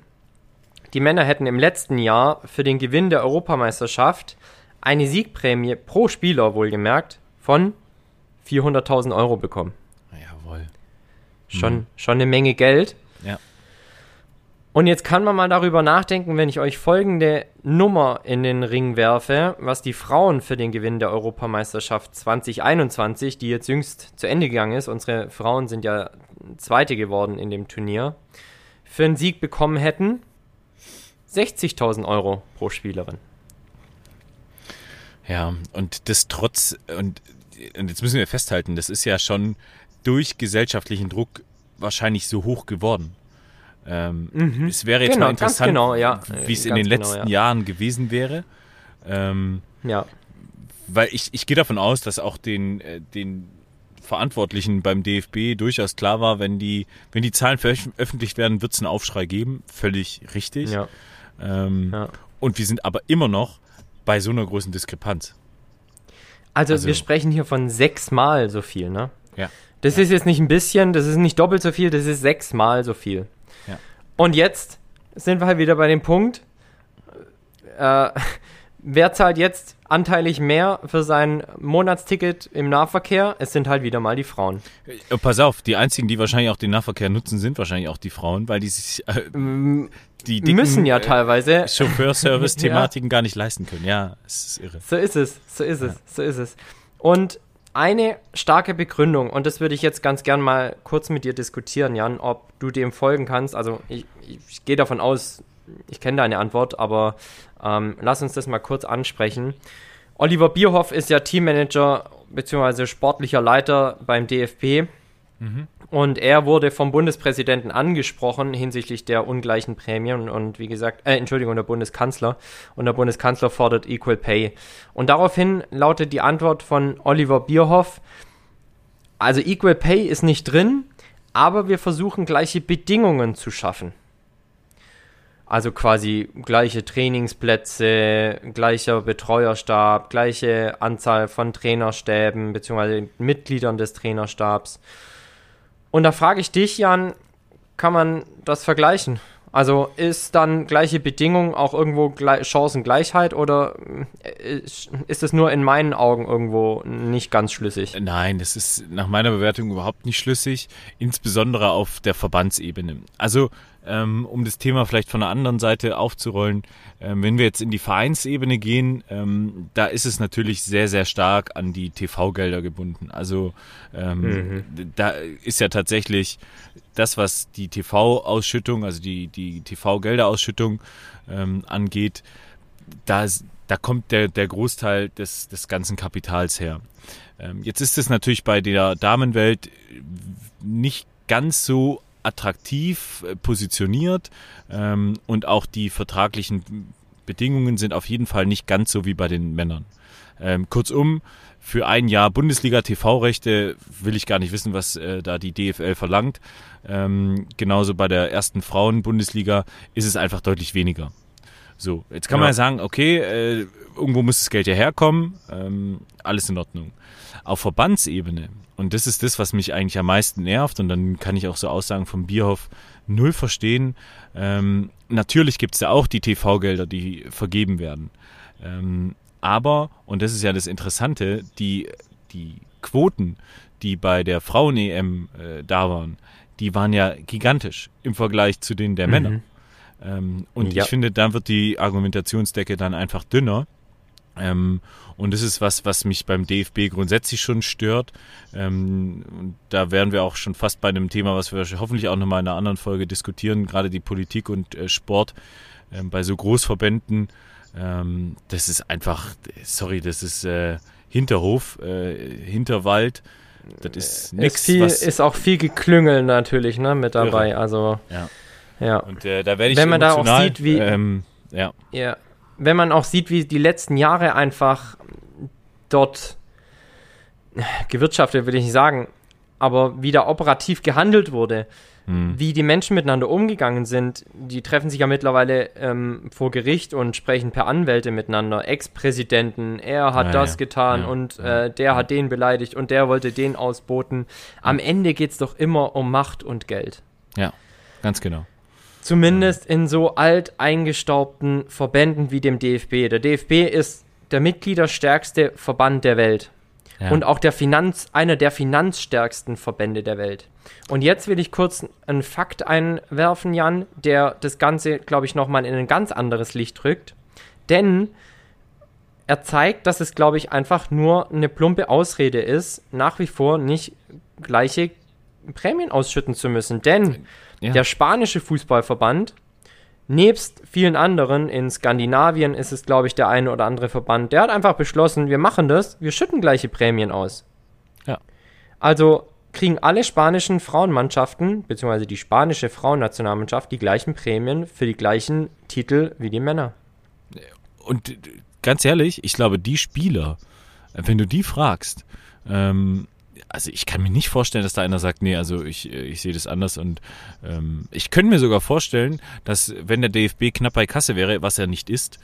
die Männer hätten im letzten Jahr für den Gewinn der Europameisterschaft eine Siegprämie pro Spieler wohlgemerkt von 400.000 Euro bekommen. Jawohl. Schon, mhm. schon eine Menge Geld. Und jetzt kann man mal darüber nachdenken, wenn ich euch folgende Nummer in den Ring werfe, was die Frauen für den Gewinn der Europameisterschaft 2021, die jetzt jüngst zu Ende gegangen ist, unsere Frauen sind ja Zweite geworden in dem Turnier, für einen Sieg bekommen hätten. 60.000 Euro pro Spielerin. Ja, und das trotz, und, und jetzt müssen wir festhalten, das ist ja schon durch gesellschaftlichen Druck wahrscheinlich so hoch geworden. Ähm, mhm. Es wäre jetzt genau, mal interessant, genau, ja. wie es in den genau, letzten ja. Jahren gewesen wäre. Ähm, ja. Weil ich, ich gehe davon aus, dass auch den, äh, den Verantwortlichen beim DFB durchaus klar war, wenn die, wenn die Zahlen veröffentlicht werden, wird es einen Aufschrei geben. Völlig richtig. Ja. Ähm, ja. Und wir sind aber immer noch bei so einer großen Diskrepanz. Also, also wir sprechen hier von sechsmal so viel, ne? Ja. Das ja. ist jetzt nicht ein bisschen, das ist nicht doppelt so viel, das ist sechsmal so viel. Ja. Und jetzt sind wir halt wieder bei dem Punkt, äh, wer zahlt jetzt anteilig mehr für sein Monatsticket im Nahverkehr? Es sind halt wieder mal die Frauen. Äh, pass auf, die einzigen, die wahrscheinlich auch den Nahverkehr nutzen, sind wahrscheinlich auch die Frauen, weil die sich äh, die dicken, müssen ja äh, teilweise Chauffeurservice-Thematiken ja. gar nicht leisten können. Ja, es ist irre. So ist es, so ist es, so ist es. Und eine starke Begründung, und das würde ich jetzt ganz gern mal kurz mit dir diskutieren, Jan, ob du dem folgen kannst. Also ich, ich, gehe davon aus, ich kenne deine Antwort, aber ähm, lass uns das mal kurz ansprechen. Oliver Bierhoff ist ja Teammanager bzw. sportlicher Leiter beim DFB. Mhm. Und er wurde vom Bundespräsidenten angesprochen hinsichtlich der ungleichen Prämien und wie gesagt, äh, Entschuldigung, der Bundeskanzler. Und der Bundeskanzler fordert Equal Pay. Und daraufhin lautet die Antwort von Oliver Bierhoff, also Equal Pay ist nicht drin, aber wir versuchen gleiche Bedingungen zu schaffen. Also quasi gleiche Trainingsplätze, gleicher Betreuerstab, gleiche Anzahl von Trainerstäben bzw. Mitgliedern des Trainerstabs. Und da frage ich dich, Jan, kann man das vergleichen? Also ist dann gleiche Bedingungen auch irgendwo Chancengleichheit oder äh, ist es nur in meinen Augen irgendwo nicht ganz schlüssig? Nein, das ist nach meiner Bewertung überhaupt nicht schlüssig, insbesondere auf der Verbandsebene. Also ähm, um das Thema vielleicht von der anderen Seite aufzurollen, ähm, wenn wir jetzt in die Vereinsebene gehen, ähm, da ist es natürlich sehr, sehr stark an die TV-Gelder gebunden. Also ähm, mhm. da ist ja tatsächlich das, was die TV-Ausschüttung, also die, die TV-Gelderausschüttung ähm, angeht, da, da kommt der, der Großteil des, des ganzen Kapitals her. Ähm, jetzt ist es natürlich bei der Damenwelt nicht ganz so attraktiv äh, positioniert ähm, und auch die vertraglichen Bedingungen sind auf jeden Fall nicht ganz so wie bei den Männern. Ähm, kurzum, für ein Jahr Bundesliga-TV-Rechte will ich gar nicht wissen, was äh, da die DFL verlangt. Ähm, genauso bei der ersten Frauen-Bundesliga ist es einfach deutlich weniger. So, jetzt kann ja. man ja sagen, okay, äh, irgendwo muss das Geld ja herkommen, ähm, alles in Ordnung. Auf Verbandsebene und das ist das, was mich eigentlich am meisten nervt. Und dann kann ich auch so Aussagen vom Bierhoff null verstehen. Ähm, natürlich gibt es ja auch die TV-Gelder, die vergeben werden. Ähm, aber, und das ist ja das Interessante, die, die Quoten, die bei der Frauen-EM äh, da waren, die waren ja gigantisch im Vergleich zu denen der mhm. Männer. Ähm, und ja. ich finde, da wird die Argumentationsdecke dann einfach dünner. Ähm, und das ist was, was mich beim DFB grundsätzlich schon stört. Ähm, da wären wir auch schon fast bei einem Thema, was wir hoffentlich auch nochmal in einer anderen Folge diskutieren, gerade die Politik und äh, Sport. Ähm, bei so Großverbänden Ähm, das ist einfach, sorry, das ist äh, Hinterhof, äh, Hinterwald. Das ist nichts. Ist, ist auch viel Geklüngel natürlich ne, mit dabei. Irre. Also, ja. ja. Und äh, da werde ich Wenn man da auch sieht, wie. Ähm, ja. ja. Wenn man auch sieht, wie die letzten Jahre einfach dort gewirtschaftet, will ich nicht sagen, aber wie da operativ gehandelt wurde, hm. wie die Menschen miteinander umgegangen sind. Die treffen sich ja mittlerweile ähm, vor Gericht und sprechen per Anwälte miteinander. Ex-Präsidenten, er hat ja, das ja. getan ja. und äh, der hat den beleidigt und der wollte den ausboten. Am Ende geht es doch immer um Macht und Geld. Ja, ganz genau. Zumindest in so alt eingestaubten Verbänden wie dem DFB. Der DFB ist der mitgliederstärkste Verband der Welt. Ja. Und auch der Finanz, einer der finanzstärksten Verbände der Welt. Und jetzt will ich kurz einen Fakt einwerfen, Jan, der das Ganze, glaube ich, nochmal in ein ganz anderes Licht rückt. Denn er zeigt, dass es, glaube ich, einfach nur eine plumpe Ausrede ist, nach wie vor nicht gleiche Prämien ausschütten zu müssen. Denn ja. der spanische Fußballverband nebst vielen anderen in Skandinavien ist es, glaube ich, der eine oder andere Verband, der hat einfach beschlossen, wir machen das, wir schütten gleiche Prämien aus. Ja. Also kriegen alle spanischen Frauenmannschaften, beziehungsweise die spanische Frauennationalmannschaft, die gleichen Prämien für die gleichen Titel wie die Männer. Und ganz ehrlich, ich glaube, die Spieler, wenn du die fragst, ähm, also ich kann mir nicht vorstellen, dass da einer sagt, nee, also ich, ich sehe das anders und ähm, ich könnte mir sogar vorstellen, dass wenn der DFB knapp bei Kasse wäre, was er nicht ist,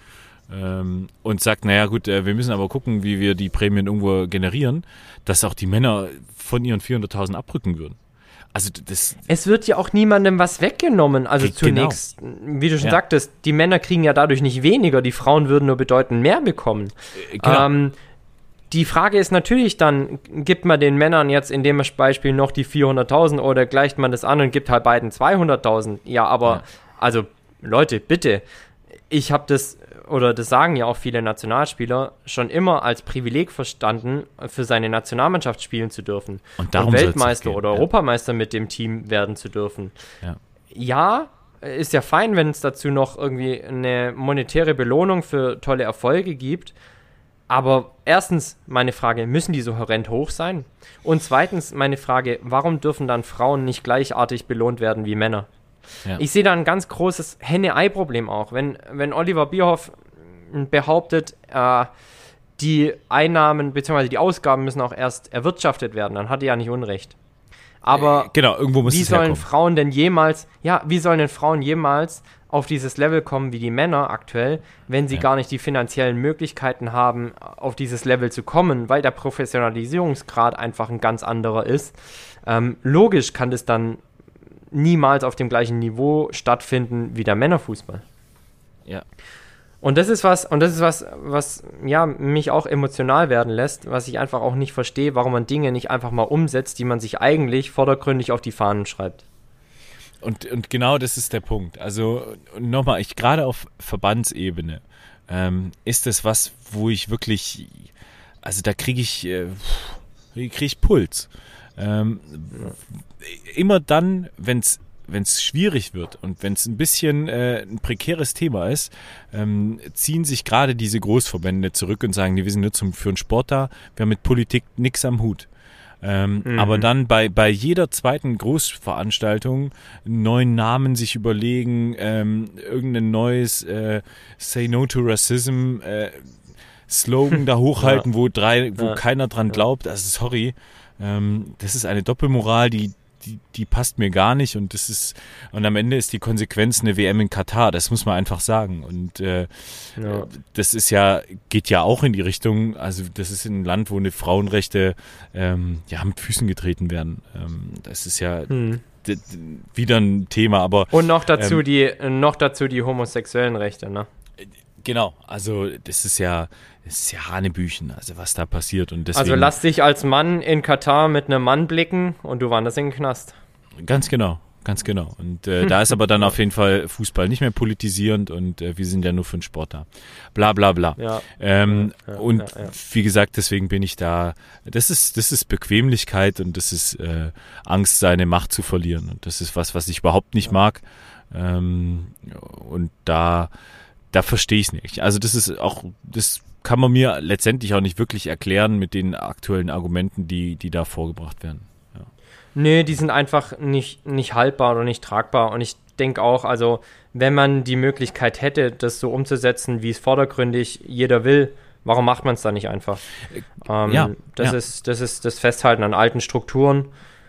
ähm, und sagt, naja gut, äh, wir müssen aber gucken, wie wir die Prämien irgendwo generieren, dass auch die Männer von ihren 400.000 abrücken würden. Also das es wird ja auch niemandem was weggenommen. Also genau. zunächst, wie du schon ja. sagtest, die Männer kriegen ja dadurch nicht weniger, die Frauen würden nur bedeutend mehr bekommen. Äh, genau. Ähm, die Frage ist natürlich dann, gibt man den Männern jetzt in dem Beispiel noch die 400.000 oder gleicht man das an und gibt halt beiden 200.000? Ja, aber, ja. also Leute, bitte, ich habe das, oder das sagen ja auch viele Nationalspieler, schon immer als Privileg verstanden, für seine Nationalmannschaft spielen zu dürfen. Und, darum und Weltmeister oder ja. Europameister mit dem Team werden zu dürfen. Ja, ja ist ja fein, wenn es dazu noch irgendwie eine monetäre Belohnung für tolle Erfolge gibt. Aber erstens meine Frage, müssen die so horrend hoch sein? Und zweitens meine Frage, warum dürfen dann Frauen nicht gleichartig belohnt werden wie Männer? Ja. Ich sehe da ein ganz großes Henne-Ei-Problem auch. Wenn, wenn Oliver Bierhoff behauptet, äh, die Einnahmen bzw. die Ausgaben müssen auch erst erwirtschaftet werden, dann hat er ja nicht Unrecht. Aber genau, irgendwo muss wie sollen herkommen. Frauen denn jemals, ja, wie sollen denn Frauen jemals auf dieses Level kommen wie die Männer aktuell, wenn sie ja. gar nicht die finanziellen Möglichkeiten haben, auf dieses Level zu kommen, weil der Professionalisierungsgrad einfach ein ganz anderer ist. Ähm, logisch kann das dann niemals auf dem gleichen Niveau stattfinden wie der Männerfußball. Ja. Und das ist was, und das ist was, was ja mich auch emotional werden lässt, was ich einfach auch nicht verstehe, warum man Dinge nicht einfach mal umsetzt, die man sich eigentlich vordergründig auf die Fahnen schreibt. Und, und genau das ist der Punkt. Also nochmal, ich gerade auf Verbandsebene ähm, ist das was, wo ich wirklich, also da kriege ich, äh, kriege ich Puls. Ähm, immer dann, wenn es wenn es schwierig wird und wenn es ein bisschen äh, ein prekäres Thema ist, ähm, ziehen sich gerade diese Großverbände zurück und sagen, nee, wir sind nur zum, für einen Sport da, wir haben mit Politik nichts am Hut. Ähm, mhm. Aber dann bei, bei jeder zweiten Großveranstaltung einen neuen Namen sich überlegen, ähm, irgendein neues äh, Say No to Racism äh, Slogan da hochhalten, ja. wo drei, wo ja. keiner dran glaubt. Also sorry, ähm, das ist eine Doppelmoral, die die, die passt mir gar nicht und das ist und am Ende ist die Konsequenz eine WM in Katar, das muss man einfach sagen und äh, ja. das ist ja geht ja auch in die Richtung, also das ist ein Land, wo eine Frauenrechte ähm, ja mit Füßen getreten werden. Ähm, das ist ja hm. wieder ein Thema, aber und noch dazu ähm, die noch dazu die homosexuellen Rechte, ne? Genau, also das ist ja, das ist ja Hanebüchen, also was da passiert. Und deswegen, also lass dich als Mann in Katar mit einem Mann blicken und du wanderst in den Knast. Ganz genau, ganz genau. Und äh, da ist aber dann auf jeden Fall Fußball nicht mehr politisierend und äh, wir sind ja nur für den Sport da. Bla bla bla. Ja. Ähm, ja, ja, und wie gesagt, deswegen bin ich da. Das ist, das ist Bequemlichkeit und das ist äh, Angst, seine Macht zu verlieren. Und das ist was, was ich überhaupt nicht mag. Ähm, und da da verstehe ich es nicht. Also das ist auch, das kann man mir letztendlich auch nicht wirklich erklären mit den aktuellen Argumenten, die, die da vorgebracht werden. Ja. Nee, die sind einfach nicht, nicht haltbar oder nicht tragbar. Und ich denke auch, also wenn man die Möglichkeit hätte, das so umzusetzen, wie es vordergründig jeder will, warum macht man es dann nicht einfach? Ähm, ja, das, ja. Ist, das ist das Festhalten an alten Strukturen.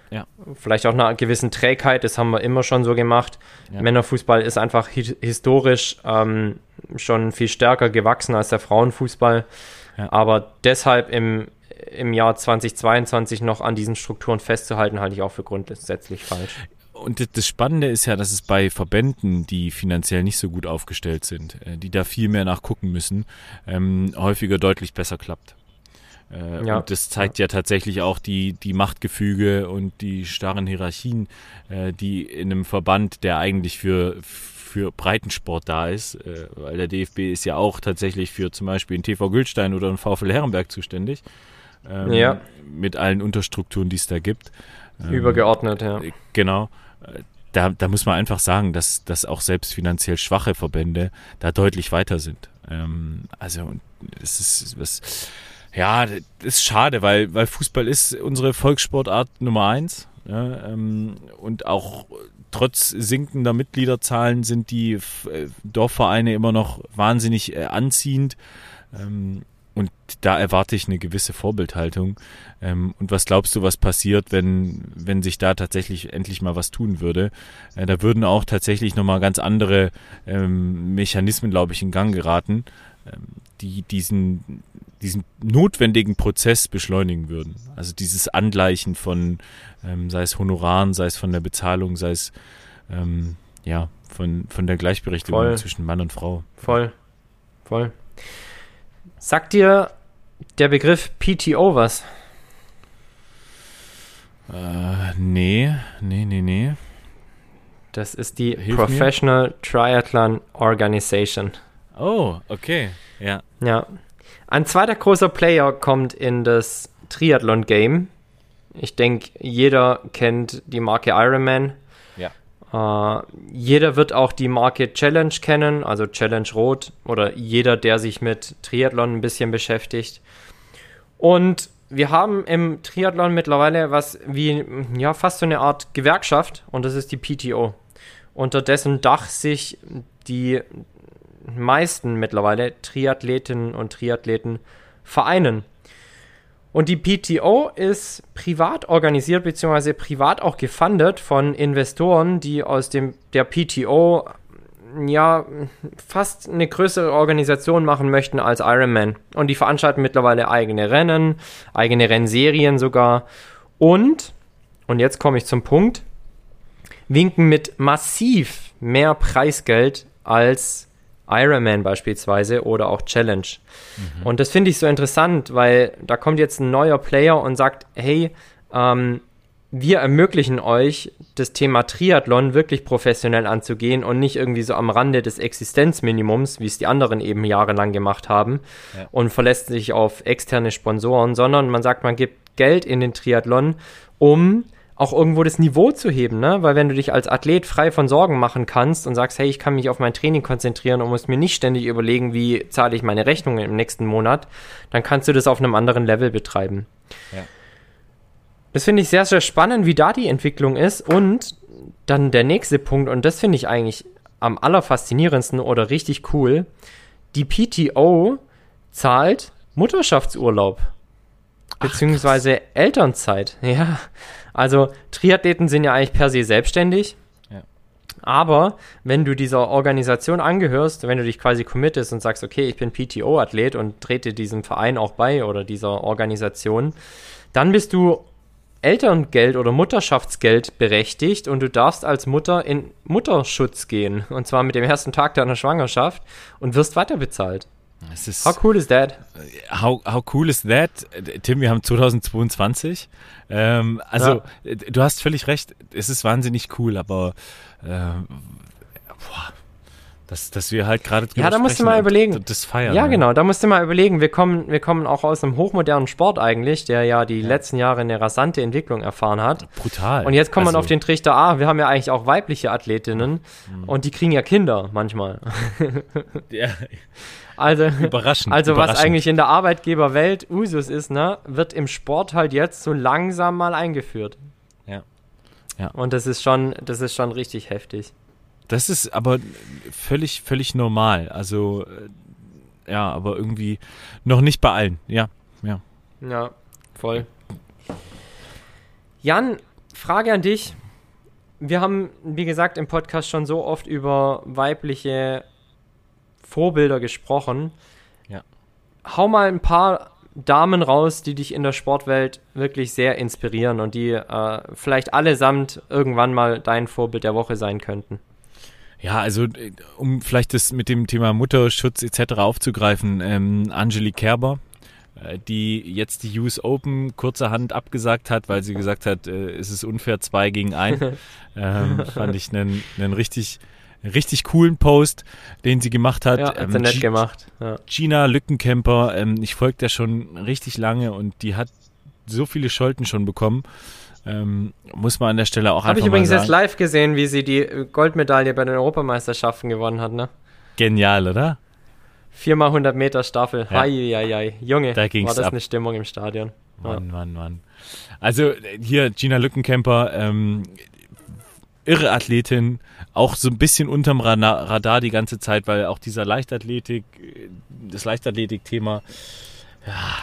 Ja. Vielleicht auch einer gewissen Trägheit, das haben wir immer schon so gemacht. Ja. Männerfußball ist einfach hi historisch ähm, schon viel stärker gewachsen als der Frauenfußball. Ja. Aber deshalb im, im Jahr 2022 noch an diesen Strukturen festzuhalten, halte ich auch für grundsätzlich falsch. Und das Spannende ist ja, dass es bei Verbänden, die finanziell nicht so gut aufgestellt sind, äh, die da viel mehr nachgucken müssen, ähm, häufiger deutlich besser klappt. Äh, ja. Und das zeigt ja. tatsächlich auch die, die Machtgefüge und die starren Hierarchien, äh, die in einem Verband, der eigentlich für, für Breitensport da ist, äh, weil der DFB ist ja auch tatsächlich für zum Beispiel einen TV Gülstein oder einen VfL Herrenberg zuständig. Ähm, ja. Mit allen Unterstrukturen, die es da gibt. Ähm, Übergeordnet, ja. Genau. Da, da muss man einfach sagen, dass, dass auch selbst finanziell schwache Verbände da deutlich weiter sind. Ähm, also, es ist was ja, das ist schade, weil, weil Fußball ist unsere Volkssportart Nummer eins. Ja, ähm, und auch trotz sinkender Mitgliederzahlen sind die äh, Dorfvereine immer noch wahnsinnig äh, anziehend. Ähm, und da erwarte ich eine gewisse Vorbildhaltung. Ähm, und was glaubst du, was passiert, wenn, wenn sich da tatsächlich endlich mal was tun würde? Äh, da würden auch tatsächlich nochmal ganz andere ähm, Mechanismen, glaube ich, in Gang geraten, ähm, die diesen, diesen notwendigen Prozess beschleunigen würden. Also dieses Angleichen von, ähm, sei es Honoraren, sei es von der Bezahlung, sei es ähm, ja von, von der Gleichberechtigung Voll. zwischen Mann und Frau. Voll. Voll. Sagt dir der Begriff PTO was? Äh, nee, nee, nee, nee. Das ist die Hilf Professional mir. Triathlon Organization. Oh, okay. Ja. Ja. Ein zweiter großer Player kommt in das Triathlon-Game. Ich denke, jeder kennt die Marke Ironman. Ja. Äh, jeder wird auch die Marke Challenge kennen, also Challenge Rot oder jeder, der sich mit Triathlon ein bisschen beschäftigt. Und wir haben im Triathlon mittlerweile was wie, ja, fast so eine Art Gewerkschaft und das ist die PTO. Unter dessen Dach sich die meisten mittlerweile Triathletinnen und Triathleten vereinen. Und die PTO ist privat organisiert bzw. privat auch gefundet von Investoren, die aus dem der PTO ja fast eine größere Organisation machen möchten als Ironman. Und die veranstalten mittlerweile eigene Rennen, eigene Rennserien sogar. Und, und jetzt komme ich zum Punkt, winken mit massiv mehr Preisgeld als Ironman beispielsweise oder auch Challenge. Mhm. Und das finde ich so interessant, weil da kommt jetzt ein neuer Player und sagt, hey, ähm, wir ermöglichen euch, das Thema Triathlon wirklich professionell anzugehen und nicht irgendwie so am Rande des Existenzminimums, wie es die anderen eben jahrelang gemacht haben ja. und verlässt sich auf externe Sponsoren, sondern man sagt, man gibt Geld in den Triathlon, um auch irgendwo das Niveau zu heben, ne? Weil wenn du dich als Athlet frei von Sorgen machen kannst und sagst, hey, ich kann mich auf mein Training konzentrieren und muss mir nicht ständig überlegen, wie zahle ich meine Rechnungen im nächsten Monat, dann kannst du das auf einem anderen Level betreiben. Ja. Das finde ich sehr, sehr spannend, wie da die Entwicklung ist. Und dann der nächste Punkt, und das finde ich eigentlich am allerfaszinierendsten oder richtig cool, die PTO zahlt Mutterschaftsurlaub. Beziehungsweise Ach, Elternzeit. Ja, also Triathleten sind ja eigentlich per se selbstständig. Ja. Aber wenn du dieser Organisation angehörst, wenn du dich quasi committest und sagst, okay, ich bin PTO-Athlet und trete diesem Verein auch bei oder dieser Organisation, dann bist du Elterngeld oder Mutterschaftsgeld berechtigt und du darfst als Mutter in Mutterschutz gehen. Und zwar mit dem ersten Tag deiner Schwangerschaft und wirst weiterbezahlt. Ist, how cool is that? How, how cool is that? Tim, wir haben 2022. Ähm, also, ja. du hast völlig recht. Es ist wahnsinnig cool, aber äh, boah, Dass, dass wir halt gerade Ja, da musst du mal überlegen. Das feiern. Ja, ne? genau, da musst du mal überlegen. Wir kommen, wir kommen auch aus einem hochmodernen Sport eigentlich, der ja die letzten Jahre eine rasante Entwicklung erfahren hat. Brutal. Und jetzt kommt man Also, auf den Trichter, ah, wir haben ja eigentlich auch weibliche Athletinnen und die kriegen ja Kinder manchmal. Ja, Also, überraschend. also was überraschend. eigentlich in der Arbeitgeberwelt Usus ist, ne, wird im Sport halt jetzt so langsam mal eingeführt. Ja. Ja. Und das ist schon, das ist schon richtig heftig. Das ist aber völlig, völlig normal. Also, äh, ja, aber irgendwie noch nicht bei allen. Ja, ja. Ja, voll. Jan, Frage an dich. Wir haben, wie gesagt, im Podcast schon so oft über weibliche Vorbilder gesprochen. Ja. Hau mal ein paar Damen raus, die dich in der Sportwelt wirklich sehr inspirieren und die äh, vielleicht allesamt irgendwann mal dein Vorbild der Woche sein könnten. Ja, also um vielleicht das mit dem Thema Mutterschutz etc. aufzugreifen, ähm, Angelique Kerber, äh, die jetzt die US Open kurzerhand abgesagt hat, weil sie gesagt hat, äh, es ist unfair, zwei gegen ein. ähm, fand ich einen, einen richtig, richtig coolen Post, den sie gemacht hat. Ja, hat Ähm, sie nett G- gemacht. Ja. Gina Lückenkämper, ähm, ich folge der schon richtig lange und die hat so viele Scholten schon bekommen. Ähm, muss man an der Stelle auch Habe einfach ich übrigens jetzt live gesehen, wie sie die äh, Goldmedaille bei den Europameisterschaften gewonnen hat, ne? Genial, oder? Viermal 100 Meter Staffel. Ja. Hei, hei, hei. Junge, Da ging's war das ab. eine Stimmung im Stadion. Ja. Mann, Mann, Mann. Also äh, hier Gina Lückenkämper, ähm, irre Athletin, auch so ein bisschen unterm Radar die ganze Zeit, weil auch dieser Leichtathletik, äh, das Leichtathletik-Thema, ja.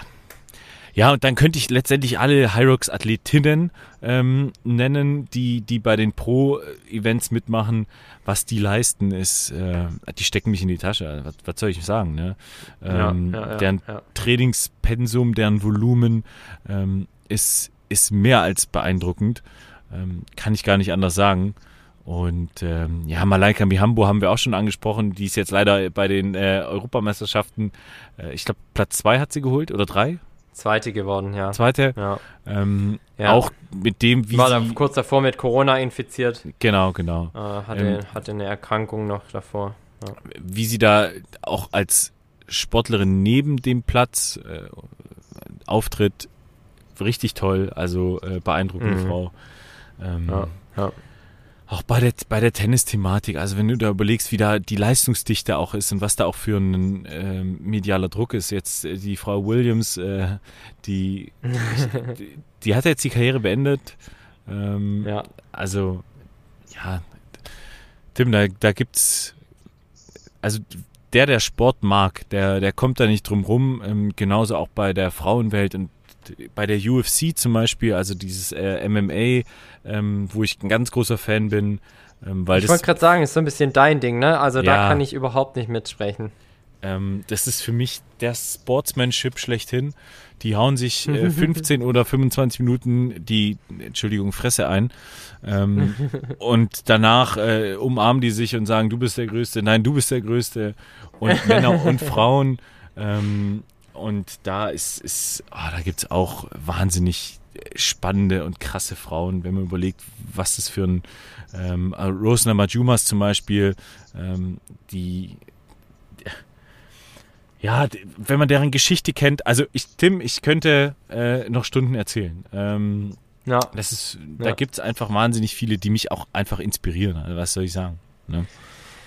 Ja, und dann könnte ich letztendlich alle Hyrox-Athletinnen ähm, nennen, die, die bei den Pro-Events mitmachen. Was die leisten, ist, äh, die stecken mich in die Tasche. Was, was soll ich sagen? Ne? Ähm, ja, ja, deren ja. Trainingspensum, deren Volumen ähm, ist, ist mehr als beeindruckend. Ähm, kann ich gar nicht anders sagen. Und ähm, ja, Malaika Mihambo haben wir auch schon angesprochen. Die ist jetzt leider bei den äh, Europameisterschaften, äh, ich glaube, Platz zwei hat sie geholt oder drei? Zweite geworden, ja. Zweite. ja. Ähm, Ja. Auch mit dem, wie War sie... dann kurz davor mit Corona infiziert, Genau, genau. äh, hatte, hatte eine Erkrankung noch davor. wie sie da auch als Sportlerin neben dem Platz äh, auftritt, richtig toll, also äh, beeindruckende Mhm. Frau. Ähm, Ja, ja. Auch bei der, bei der Tennis-Thematik, also wenn du da überlegst, wie da die Leistungsdichte auch ist und was da auch für ein ähm, medialer Druck ist. Jetzt äh, die Frau Williams, äh, die, die, die hat jetzt die Karriere beendet. Ähm, Ja. Also, ja, Tim, da, da gibt's, also der, der Sport mag, der, der kommt da nicht drum rum, ähm, genauso auch bei der Frauenwelt und bei der UFC zum Beispiel, also dieses äh, MMA, ähm, wo ich ein ganz großer Fan bin, ähm, weil Ich wollte gerade sagen, ist so ein bisschen dein Ding, ne? Also da Ja. kann ich überhaupt nicht mitsprechen. ähm, das ist für mich der Sportsmanship schlechthin. Die hauen sich äh, 15 oder 25 Minuten die, Entschuldigung, Fresse ein. Ähm, und danach äh, umarmen die sich und sagen, du bist der Größte, nein, du bist der Größte. Und Männer und Frauen. Ähm, und da ist, ist ah, da gibt's auch wahnsinnig spannende und krasse Frauen, wenn man überlegt, was das für ein ähm, Rosna Majumas zum Beispiel, ähm, die ja, wenn man deren Geschichte kennt, also ich, Tim, ich könnte äh, noch Stunden erzählen. Ähm, Ja. das ist, da Ja. gibt's einfach wahnsinnig viele, die mich auch einfach inspirieren. Also was soll ich sagen? Ne?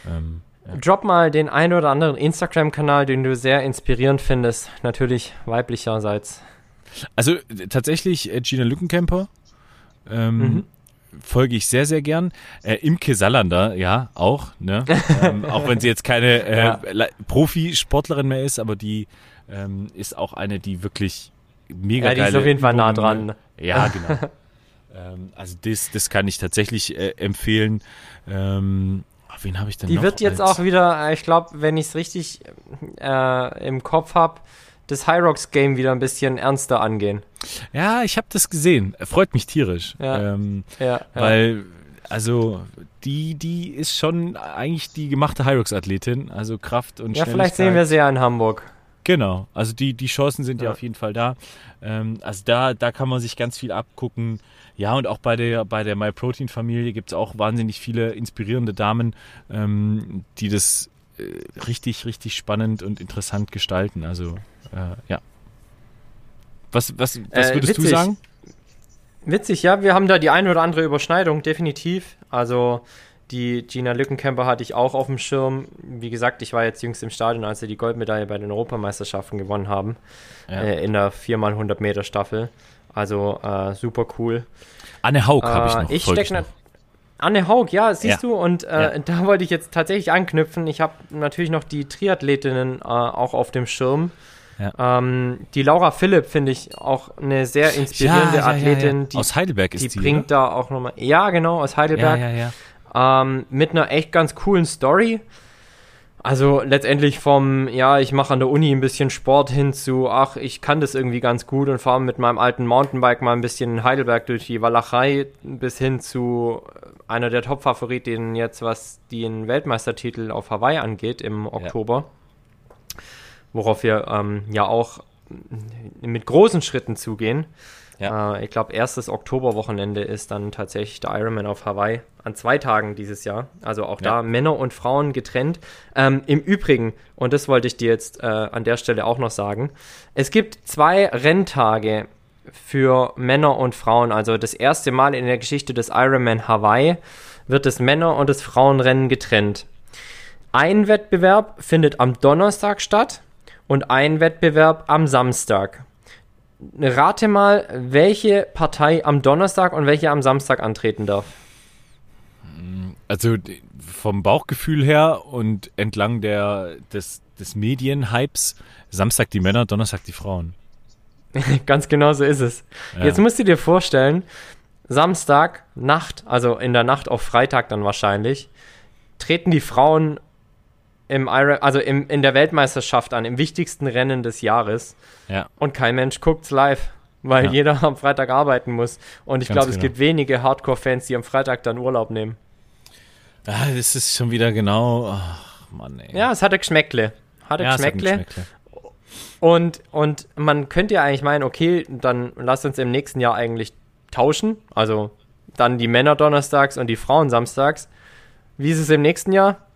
Ähm, Drop mal den einen oder anderen Instagram-Kanal, den du sehr inspirierend findest. Natürlich weiblicherseits. also tatsächlich äh, Gina Lückenkämper ähm, Mhm. folge ich sehr, sehr gern. Äh, Imke Salander, ja, auch. Ne? ähm, auch wenn sie jetzt keine äh, Ja. Le- Profisportlerin mehr ist, aber die ähm, ist auch eine, die wirklich mega Ja, die geile ist auf jeden Fall nah dran. Ja, genau. ähm, also das, das kann ich tatsächlich äh, empfehlen. Ähm, ach, wen habe ich denn Die noch wird jetzt als- auch wieder, äh, ich glaube, wenn ich es richtig äh, im Kopf habe, das High Rocks Game wieder ein bisschen ernster angehen. Ja, ich habe das gesehen. Freut mich tierisch. Ja. Ähm, Ja, ja. Weil, also, die, die ist schon eigentlich die gemachte Hyrox-Athletin. Also Kraft und ja vielleicht sehen wir sie ja in Hamburg. Genau, also die, die Chancen sind ja, ja auf jeden Fall da. Ähm, also da, da kann man sich ganz viel abgucken. Ja, und auch bei der, bei der MyProtein-Familie gibt es auch wahnsinnig viele inspirierende Damen, ähm, die das äh, richtig, richtig spannend und interessant gestalten. Also äh, ja. Was, was, was äh, würdest äh, du sagen? Witzig, ja, wir haben da die eine oder andere Überschneidung, definitiv. Also die Gina Lückenkämper hatte ich auch auf dem Schirm. Wie gesagt, ich war jetzt jüngst im Stadion, als sie die Goldmedaille bei den Europameisterschaften gewonnen haben. Ja. Äh, in der 4x100 Meter Staffel. Also äh, super cool. Anne Haug habe ich äh, noch. Ich stecke Anne Haug, ja, siehst ja. du, und äh, ja. da wollte ich jetzt tatsächlich anknüpfen. Ich habe natürlich noch die Triathletinnen äh, auch auf dem Schirm. Ja. Ähm, die Laura Philipp finde ich auch eine sehr inspirierende Athletin. Die, aus Heidelberg ist die. Die bringt oder? da auch nochmal. Ja, genau, aus Heidelberg. Ähm, mit einer echt ganz coolen Story. Also letztendlich vom, ja, ich mache an der Uni ein bisschen Sport hin zu, ach, ich kann das irgendwie ganz gut und fahre mit meinem alten Mountainbike mal ein bisschen in Heidelberg durch die Walachei bis hin zu einer der Top-Favoritinnen jetzt, was den Weltmeistertitel auf Hawaii angeht im Oktober. Ja. Worauf wir ähm, ja auch mit großen Schritten zugehen. Ja. Äh, ich glaube, erstes Oktoberwochenende ist dann tatsächlich der Ironman auf Hawaii an zwei Tagen dieses Jahr. Also auch ja. da Männer und Frauen getrennt. Ähm, Im Übrigen, und das wollte ich dir jetzt äh, an der Stelle auch noch sagen, es gibt zwei Renntage für Männer und Frauen. Also das erste Mal in der Geschichte des Ironman Hawaii wird das Männer- und das Frauenrennen getrennt. Ein Wettbewerb findet am Donnerstag statt und ein Wettbewerb am Samstag. Rate mal, welche Partei am Donnerstag und welche am Samstag antreten darf. Also vom Bauchgefühl her und entlang der, des, des Medienhypes, Samstag die Männer, Donnerstag die Frauen. Ganz genau so ist es. Ja. Jetzt musst du dir vorstellen, Samstag, Nacht, also in der Nacht auf Freitag dann wahrscheinlich, treten die Frauen im Iron, also im, in der Weltmeisterschaft an, im wichtigsten Rennen des Jahres. Ja. Und kein Mensch guckt's live, weil ja. jeder am Freitag arbeiten muss. Und ich glaube, genau. es gibt wenige Hardcore-Fans, die am Freitag dann Urlaub nehmen. Ah, das ist schon wieder genau. Ach, Mann, ey. Ja, es hatte Geschmäckle. Hatte ja, Geschmäckle. Hat Geschmäckle. Und, und man könnte ja eigentlich meinen, okay, dann lass uns im nächsten Jahr eigentlich tauschen. Also dann die Männer donnerstags und die Frauen samstags. Wie ist es im nächsten Jahr?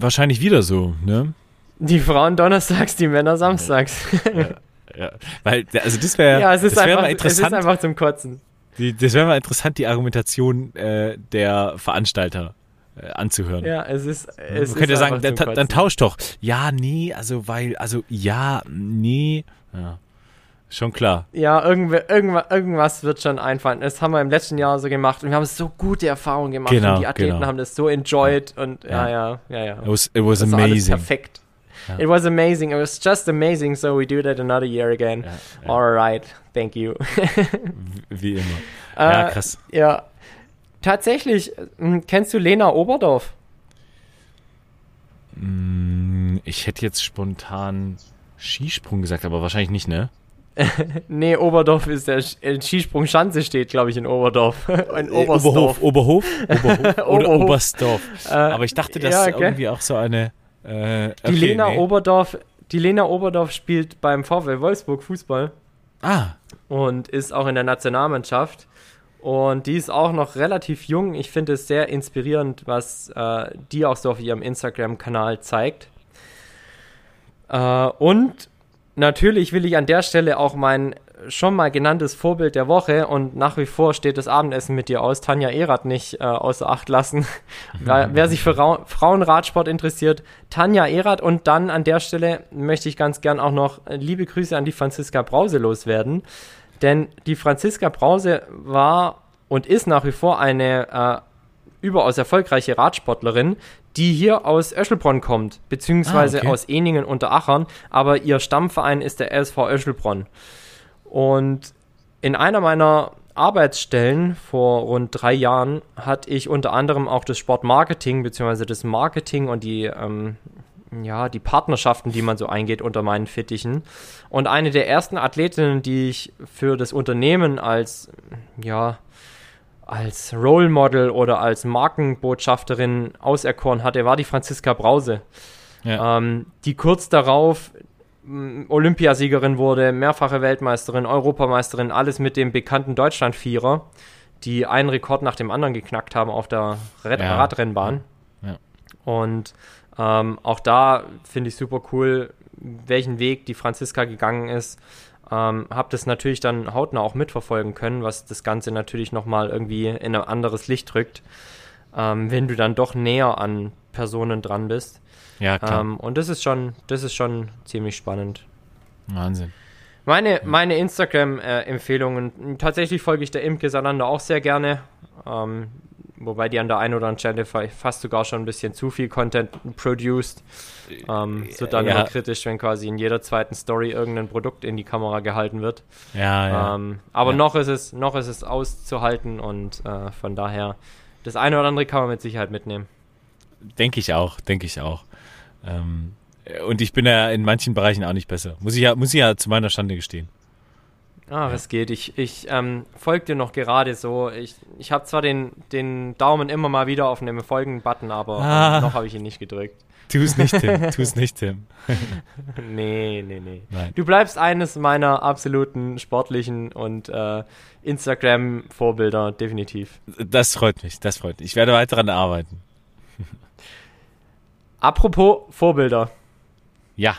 Wahrscheinlich wieder so, ne? Die Frauen donnerstags, die Männer samstags. Ja, ja. Weil, also das wäre ja, es ist, einfach, mal interessant. es ist einfach zum Kotzen. Die, das wäre mal interessant, die Argumentation äh, der Veranstalter äh, anzuhören. Ja, es ist. Es Man könnte ja sagen, dann, dann tausch doch. Ja, nee, also weil, also ja, nee. Ja. Schon klar. Ja, irgendwas, irgendwas wird schon einfallen. Das haben wir im letzten Jahr so gemacht und wir haben so gute Erfahrungen gemacht genau, und die Athleten genau. haben das so enjoyed ja. und ja, ja, ja, ja. It was, it was amazing. perfekt. Ja. It was amazing. It was just amazing. So we do that another year again. Ja, ja. All right. Thank you. Wie immer. Ja, äh, krass. ja. Tatsächlich, hm, kennst du Lena Oberdorf? Hm, ich hätte jetzt spontan Skisprung gesagt, aber wahrscheinlich nicht, ne? nee, Oberdorf ist der äh, Skisprung Schanze steht, glaube ich, in Oberdorf. in Oberhof, Oberhof, Oberhof oder Oberstdorf. Äh, Aber ich dachte, das ja, okay. ist irgendwie auch so eine. Äh, okay, die Lena nee. Oberdorf, die Lena Oberdorf spielt beim VfL Wolfsburg Fußball. Ah. Und ist auch in der Nationalmannschaft. Und die ist auch noch relativ jung. Ich finde es sehr inspirierend, was äh, die auch so auf ihrem Instagram-Kanal zeigt. Äh, und natürlich will ich an der Stelle auch mein schon mal genanntes Vorbild der Woche und nach wie vor steht das Abendessen mit dir aus, Tanja Erath nicht äh, außer Acht lassen. wer, wer sich für Ra Frauenradsport interessiert, Tanja Erath. Und dann an der Stelle möchte ich ganz gern auch noch liebe Grüße an die Franziska Brause loswerden, denn die Franziska Brause war und ist nach wie vor eine äh, überaus erfolgreiche Radsportlerin, die hier aus Öschelbronn kommt, beziehungsweise ah, okay. aus Eningen unter Achern, aber ihr Stammverein ist der SV Öschelbronn. Und in einer meiner Arbeitsstellen vor rund drei Jahren hatte ich unter anderem auch das Sportmarketing beziehungsweise das Marketing und die, ähm, ja, die Partnerschaften, die man so eingeht, unter meinen Fittichen. Und eine der ersten Athletinnen, die ich für das Unternehmen als, ja, als Role Model oder als Markenbotschafterin auserkoren hatte, war die Franziska Brause. ja. ähm, die kurz darauf Olympiasiegerin wurde, mehrfache Weltmeisterin, Europameisterin, alles mit dem bekannten Deutschland-Vierer, die einen Rekord nach dem anderen geknackt haben auf der Rad ja. Radrennbahn. Ja. Und ähm, auch da finde ich super cool, welchen Weg die Franziska gegangen ist. Ähm, habe das natürlich dann hautnah auch mitverfolgen können, was das Ganze natürlich nochmal irgendwie in ein anderes Licht drückt, ähm, wenn du dann doch näher an Personen dran bist. Ja, klar. Ähm, und das ist schon, das ist schon ziemlich spannend. Wahnsinn. Meine, meine Instagram-Empfehlungen, tatsächlich folge ich der Imke Salander auch sehr gerne. Ähm, wobei die an der einen oder anderen Stelle fast sogar schon ein bisschen zu viel Content produced. Ähm, es wird dann ja. immer kritisch, wenn quasi in jeder zweiten Story irgendein Produkt in die Kamera gehalten wird. Ja, ja. Ähm, aber ja. noch ist es, noch ist es auszuhalten und äh, von daher, das eine oder andere kann man mit Sicherheit mitnehmen. Denke ich auch, denke ich auch. Ähm, und ich bin ja in manchen Bereichen auch nicht besser. Muss ich ja, muss ich ja zu meiner Schande gestehen. Ah, was geht. Ich, ich ähm, folge dir noch gerade so. Ich, ich habe zwar den, den Daumen immer mal wieder auf einem Folgen-Button, aber ah. noch habe ich ihn nicht gedrückt. Tu es nicht, Tim. Tu es nicht, Tim. nee, nee, nee. Nein. Du bleibst eines meiner absoluten sportlichen und äh, Instagram-Vorbilder, definitiv. Das freut mich, das freut mich. Ich werde weiter daran arbeiten. Apropos Vorbilder. Ja.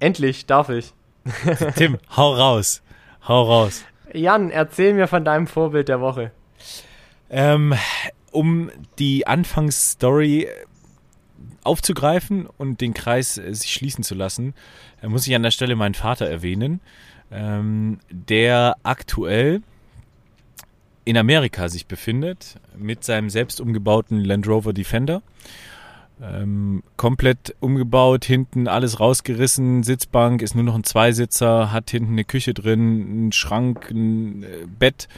Endlich darf ich. Tim, hau raus. Hau raus. Jan, erzähl mir von deinem Vorbild der Woche. Ähm, um die Anfangsstory aufzugreifen und den Kreis äh, sich schließen zu lassen, äh, muss ich an der Stelle meinen Vater erwähnen, ähm, der aktuell in Amerika sich befindet mit seinem selbst umgebauten Land Rover Defender ähm, komplett umgebaut, hinten alles rausgerissen, Sitzbank ist nur noch ein Zweisitzer, hat hinten eine Küche drin, einen Schrank, ein äh, Bett,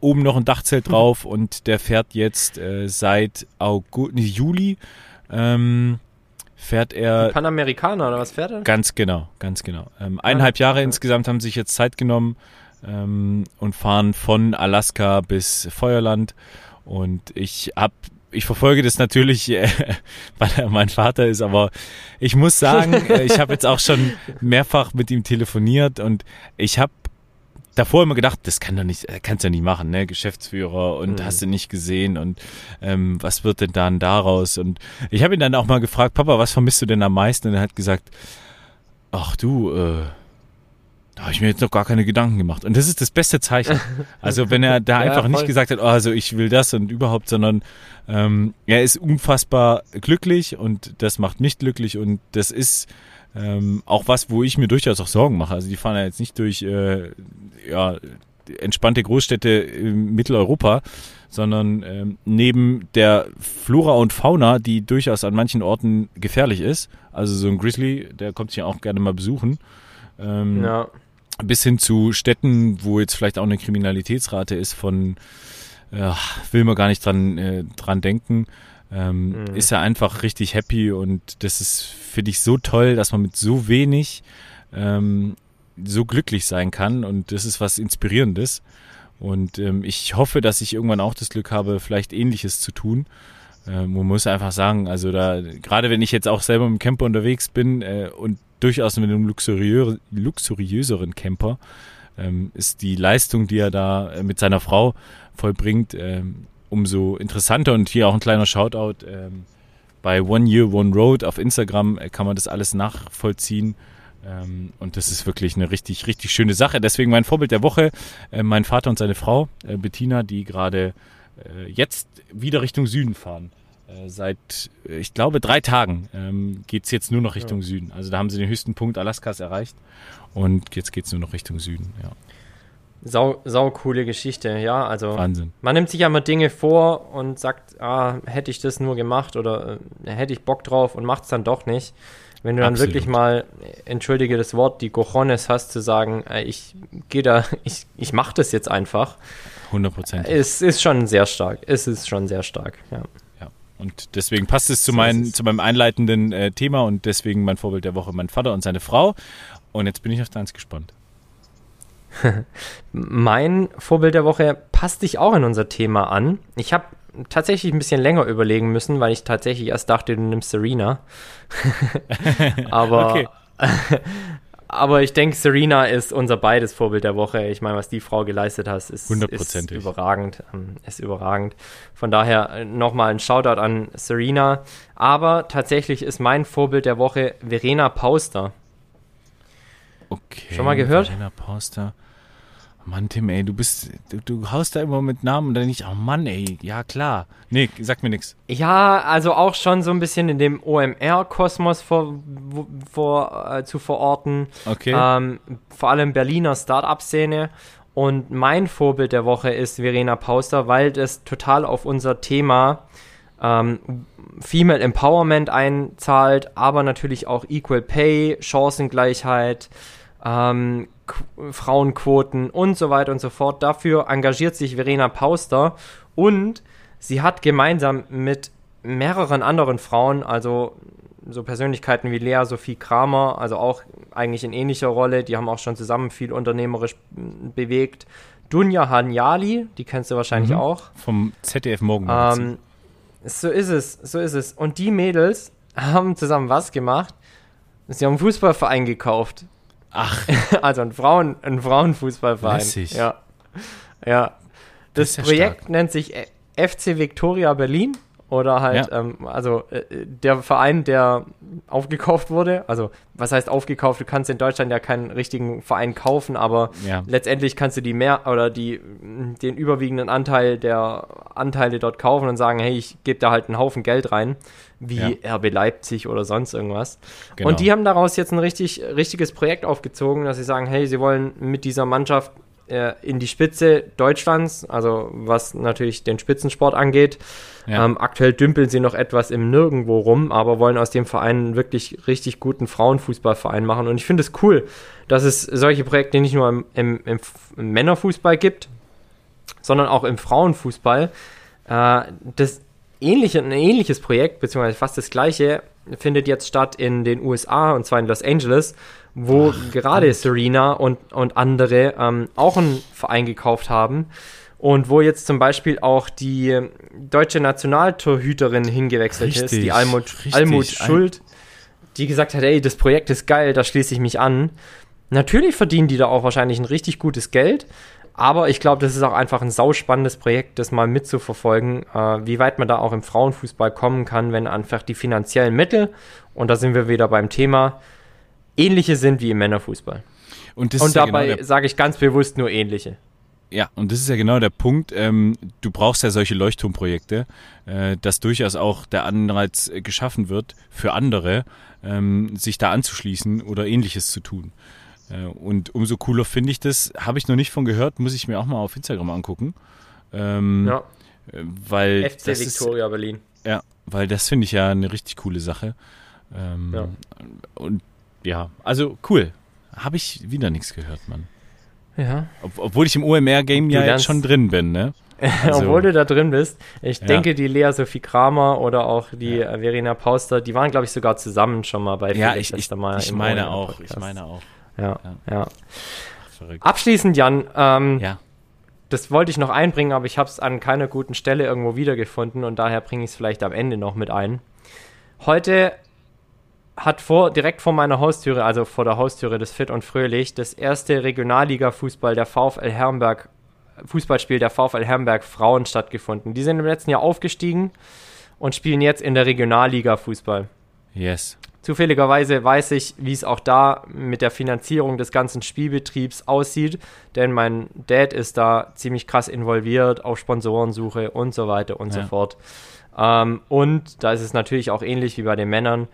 oben noch ein Dachzelt mhm. drauf und der fährt jetzt äh, seit August, nee, Juli ähm, fährt er. Ein Panamerikaner oder was fährt er? Ganz genau, ganz genau. Ähm, eineinhalb Jahre insgesamt haben sich jetzt Zeit genommen ähm, und fahren von Alaska bis Feuerland. Und ich habe ich verfolge das natürlich, äh, weil er mein Vater ist, aber ich muss sagen, äh, ich habe jetzt auch schon mehrfach mit ihm telefoniert und ich habe davor immer gedacht, das kann doch nicht, äh, kannst du ja nicht machen, ne? Geschäftsführer und mhm. hast du nicht gesehen und ähm, was wird denn dann daraus? Und ich habe ihn dann auch mal gefragt, Papa, was vermisst du denn am meisten? Und er hat gesagt, ach du, äh, da habe ich mir jetzt noch gar keine Gedanken gemacht. Und das ist das beste Zeichen. Also wenn er da ja, einfach voll. nicht gesagt hat, oh, also ich will das und überhaupt, sondern ähm, er ist unfassbar glücklich und das macht mich glücklich und das ist ähm, auch was, wo ich mir durchaus auch Sorgen mache. Also die fahren ja jetzt nicht durch äh, ja, entspannte Großstädte in Mitteleuropa, sondern ähm, neben der Flora und Fauna, die durchaus an manchen Orten gefährlich ist, also so ein Grizzly, der kommt sich ja auch gerne mal besuchen. Ähm, ja bis hin zu Städten, wo jetzt vielleicht auch eine Kriminalitätsrate ist von, äh, will man gar nicht dran, äh, dran denken, ähm, mhm. ist er einfach richtig happy und das ist, finde ich, so toll, dass man mit so wenig ähm, so glücklich sein kann und das ist was Inspirierendes. Und ähm, ich hoffe, dass ich irgendwann auch das Glück habe, vielleicht Ähnliches zu tun. Äh, man muss einfach sagen, also da, gerade wenn ich jetzt auch selber im Camper unterwegs bin äh, und durchaus mit einem luxuriö luxuriöseren Camper ähm, ist die Leistung, die er da äh, mit seiner Frau vollbringt, ähm, umso interessanter. Und hier auch ein kleiner Shoutout. Ähm, bei One Year, One Road auf Instagram äh, kann man das alles nachvollziehen. Ähm, und das ist wirklich eine richtig, richtig schöne Sache. Deswegen mein Vorbild der Woche, äh, mein Vater und seine Frau, äh, Bettina, die gerade äh, jetzt wieder Richtung Süden fahren. Äh, seit, äh, ich glaube, drei Tagen ähm, geht es jetzt nur noch Richtung ja. Süden. Also da haben sie den höchsten Punkt Alaskas erreicht und jetzt geht es nur noch Richtung Süden, ja. Sau, sau coole Geschichte, ja. Also Wahnsinn. man nimmt sich ja mal Dinge vor und sagt, ah, hätte ich das nur gemacht oder äh, hätte ich Bock drauf und macht es dann doch nicht. Wenn du dann Absolut. wirklich mal, entschuldige das Wort, die Cojones hast zu sagen, äh, ich gehe da, ich, ich mache das jetzt einfach. 100 Prozent. Es ist schon sehr stark. Es ist schon sehr stark, ja. Und deswegen passt es zu, mein, zu meinem einleitenden äh, Thema und deswegen mein Vorbild der Woche, mein Vater und seine Frau. Und jetzt bin ich auf deins gespannt. mein Vorbild der Woche passt sich auch in unser Thema an. Ich habe tatsächlich ein bisschen länger überlegen müssen, weil ich tatsächlich erst dachte, du nimmst Serena. aber, aber ich denke, Serena ist unser beides Vorbild der Woche. Ich meine, was die Frau geleistet hat, ist, ist überragend. Ähm, ist überragend. Von daher äh, nochmal ein Shoutout an Serena. Aber tatsächlich ist mein Vorbild der Woche Verena Pauster. Okay. Schon mal gehört? Verena Pauster. Mann, Tim, ey, du bist, du, du haust da immer mit Namen und dann nicht, oh Mann, ey, ja klar. Nee, sag mir nichts. Ja, also auch schon so ein bisschen in dem OMR-Kosmos vor, vor, äh, zu verorten. Okay. Ähm, vor allem Berliner Start-up-Szene. Und mein Vorbild der Woche ist Verena Pauster, weil das total auf unser Thema ähm, Female Empowerment einzahlt, aber natürlich auch Equal Pay, Chancengleichheit, ähm, Frauenquoten und so weiter und so fort. Dafür engagiert sich Verena Pauster und sie hat gemeinsam mit mehreren anderen Frauen, also so Persönlichkeiten wie Lea Sophie Kramer, also auch eigentlich in ähnlicher Rolle, die haben auch schon zusammen viel unternehmerisch bewegt. Dunja Hanjali, die kennst du wahrscheinlich mhm. auch. Vom ZDF Morgen. Ähm, so ist es, so ist es. Und die Mädels haben zusammen was gemacht? Sie haben einen Fußballverein gekauft. Ach. Also ein, Frauen, ein Frauenfußballverein. Lässig. Ja. Ja. Das, das Projekt stark. nennt sich FC Victoria Berlin oder halt, ja. ähm, also äh, der Verein, der aufgekauft wurde, also was heißt aufgekauft? Du kannst in Deutschland ja keinen richtigen Verein kaufen, aber ja. letztendlich kannst du die mehr oder die den überwiegenden Anteil der Anteile dort kaufen und sagen, hey, ich gebe da halt einen Haufen Geld rein, wie ja. RB Leipzig oder sonst irgendwas. Genau. Und die haben daraus jetzt ein richtig richtiges Projekt aufgezogen, dass sie sagen, hey, sie wollen mit dieser Mannschaft äh, in die Spitze Deutschlands, also was natürlich den Spitzensport angeht. Ja. Ähm, aktuell dümpeln sie noch etwas im Nirgendwo rum, aber wollen aus dem Verein einen wirklich richtig guten Frauenfußballverein machen. Und ich finde es cool, dass es solche Projekte nicht nur im, im, im, im Männerfußball gibt, sondern auch im Frauenfußball. Äh, das ähnliche, ein ähnliches Projekt, beziehungsweise fast das gleiche, findet jetzt statt in den USA und zwar in Los Angeles wo Ach, gerade Gott. Serena und, und andere ähm, auch einen Verein gekauft haben und wo jetzt zum Beispiel auch die deutsche Nationaltorhüterin hingewechselt richtig, ist, die Almut, richtig. Almut Schuld, die gesagt hat, ey, das Projekt ist geil, da schließe ich mich an. Natürlich verdienen die da auch wahrscheinlich ein richtig gutes Geld, aber ich glaube, das ist auch einfach ein sauspannendes Projekt, das mal mitzuverfolgen, äh, wie weit man da auch im Frauenfußball kommen kann, wenn einfach die finanziellen Mittel, und da sind wir wieder beim Thema, ähnliche sind wie im Männerfußball. Und, und dabei ja genau sage ich ganz bewusst nur ähnliche. Ja, und das ist ja genau der Punkt. Ähm, du brauchst ja solche Leuchtturmprojekte, äh, dass durchaus auch der Anreiz äh, geschaffen wird für andere, ähm, sich da anzuschließen oder ähnliches zu tun. Äh, und umso cooler finde ich das. Habe ich noch nicht von gehört, muss ich mir auch mal auf Instagram angucken. Ähm, ja. Äh, weil FC Victoria ist, Berlin. Ja, weil das finde ich ja eine richtig coole Sache. Ähm, ja. Und ja, also cool. Habe ich wieder nichts gehört, Mann. Ja. Ob, obwohl ich im OMR-Game ja jetzt schon drin bin, ne? Also. Obwohl du da drin bist. Ich ja. denke, die Lea Sophie Kramer oder auch die ja. Verena Pauster, die waren, glaube ich, sogar zusammen schon mal bei Ja, ich, ich, mal ich meine auch. Ich meine auch. Ja, ja. ja. Abschließend, Jan, ähm, ja. das wollte ich noch einbringen, aber ich habe es an keiner guten Stelle irgendwo wiedergefunden und daher bringe ich es vielleicht am Ende noch mit ein. Heute hat vor, direkt vor meiner Haustüre, also vor der Haustüre des Fit und Fröhlich, das erste Regionalliga-Fußball der VfL Herrenberg, Fußballspiel der VfL Herrenberg Frauen stattgefunden. Die sind im letzten Jahr aufgestiegen und spielen jetzt in der Regionalliga Fußball. Yes. Zufälligerweise weiß ich, wie es auch da mit der Finanzierung des ganzen Spielbetriebs aussieht, denn mein Dad ist da ziemlich krass involviert auf Sponsorensuche und so weiter und ja. so fort. Ähm, und da ist es natürlich auch ähnlich wie bei den Männern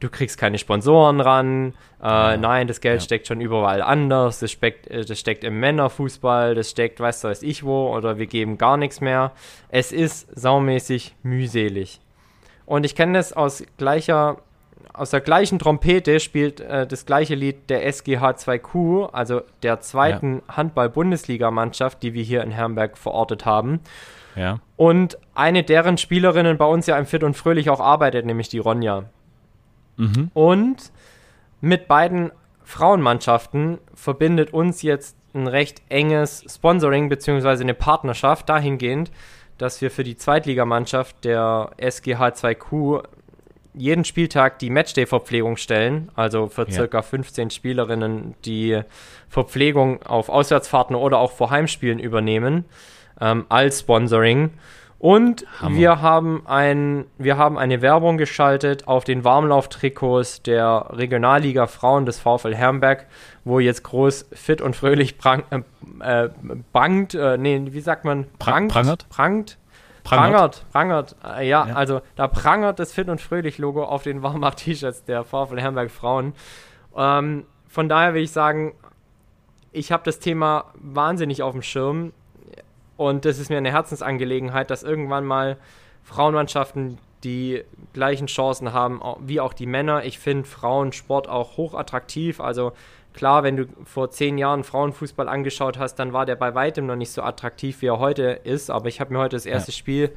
du kriegst keine Sponsoren ran, äh, ja. nein, das Geld ja. steckt schon überall anders, das steckt, äh, das steckt im Männerfußball, das steckt, weißt du, weiß ich wo, oder wir geben gar nichts mehr. Es ist saumäßig mühselig. Und ich kenne das aus gleicher, aus der gleichen Trompete spielt äh, das gleiche Lied der SGH 2Q, also der zweiten ja. Handball-Bundesligamannschaft, die wir hier in Herrenberg verortet haben. Ja. Und eine deren Spielerinnen bei uns ja im Fit und Fröhlich auch arbeitet, nämlich die Ronja. Mhm. Und mit beiden Frauenmannschaften verbindet uns jetzt ein recht enges Sponsoring bzw. eine Partnerschaft dahingehend, dass wir für die Zweitligamannschaft der SGH2Q jeden Spieltag die Matchday-Verpflegung stellen, also für circa ja. 15 Spielerinnen die Verpflegung auf Auswärtsfahrten oder auch vor Heimspielen übernehmen, ähm, als Sponsoring. Und Hammer. wir haben, ein, wir haben eine Werbung geschaltet auf den Warmlauftrikots der Regionalliga Frauen des VfL Herrenberg, wo jetzt groß fit und fröhlich prang, äh, äh, bangt, äh, nee, wie sagt man? Prangt, prangert? Prangt. Prangert, prangert, äh, ja, ja, also da prangert das Fit und Fröhlich Logo auf den Warmach-T-Shirts der VfL Herrenberg Frauen. Ähm, von daher will ich sagen, ich habe das Thema wahnsinnig auf dem Schirm und es ist mir eine Herzensangelegenheit, dass irgendwann mal Frauenmannschaften die gleichen Chancen haben wie auch die Männer. Ich finde Frauensport auch hochattraktiv. Also klar, wenn du vor zehn Jahren Frauenfußball angeschaut hast, dann war der bei weitem noch nicht so attraktiv, wie er heute ist. Aber ich habe mir heute das erste ja. Spiel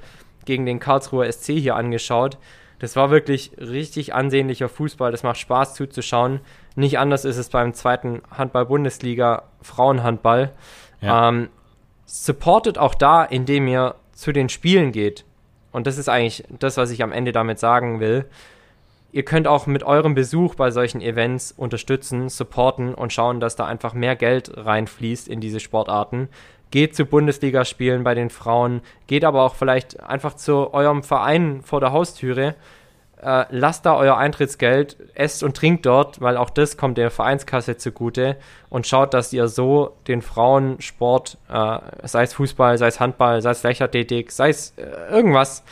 gegen den Karlsruher SC hier angeschaut. Das war wirklich richtig ansehnlicher Fußball. Das macht Spaß zuzuschauen. Nicht anders ist es beim zweiten Handball-Bundesliga Frauenhandball. Ja. Ähm, supportet auch da, indem ihr zu den Spielen geht. Und das ist eigentlich das, was ich am Ende damit sagen will. Ihr könnt auch mit eurem Besuch bei solchen Events unterstützen, supporten und schauen, dass da einfach mehr Geld reinfließt in diese Sportarten. Geht zu Bundesligaspielen bei den Frauen, geht aber auch vielleicht einfach zu eurem Verein vor der Haustüre äh, lasst da euer Eintrittsgeld, esst und trinkt dort, weil auch das kommt der Vereinskasse zugute und schaut, dass ihr so den Frauensport, äh, sei es Fußball, sei es Handball, sei es Leichtathletik, sei es äh, irgendwas,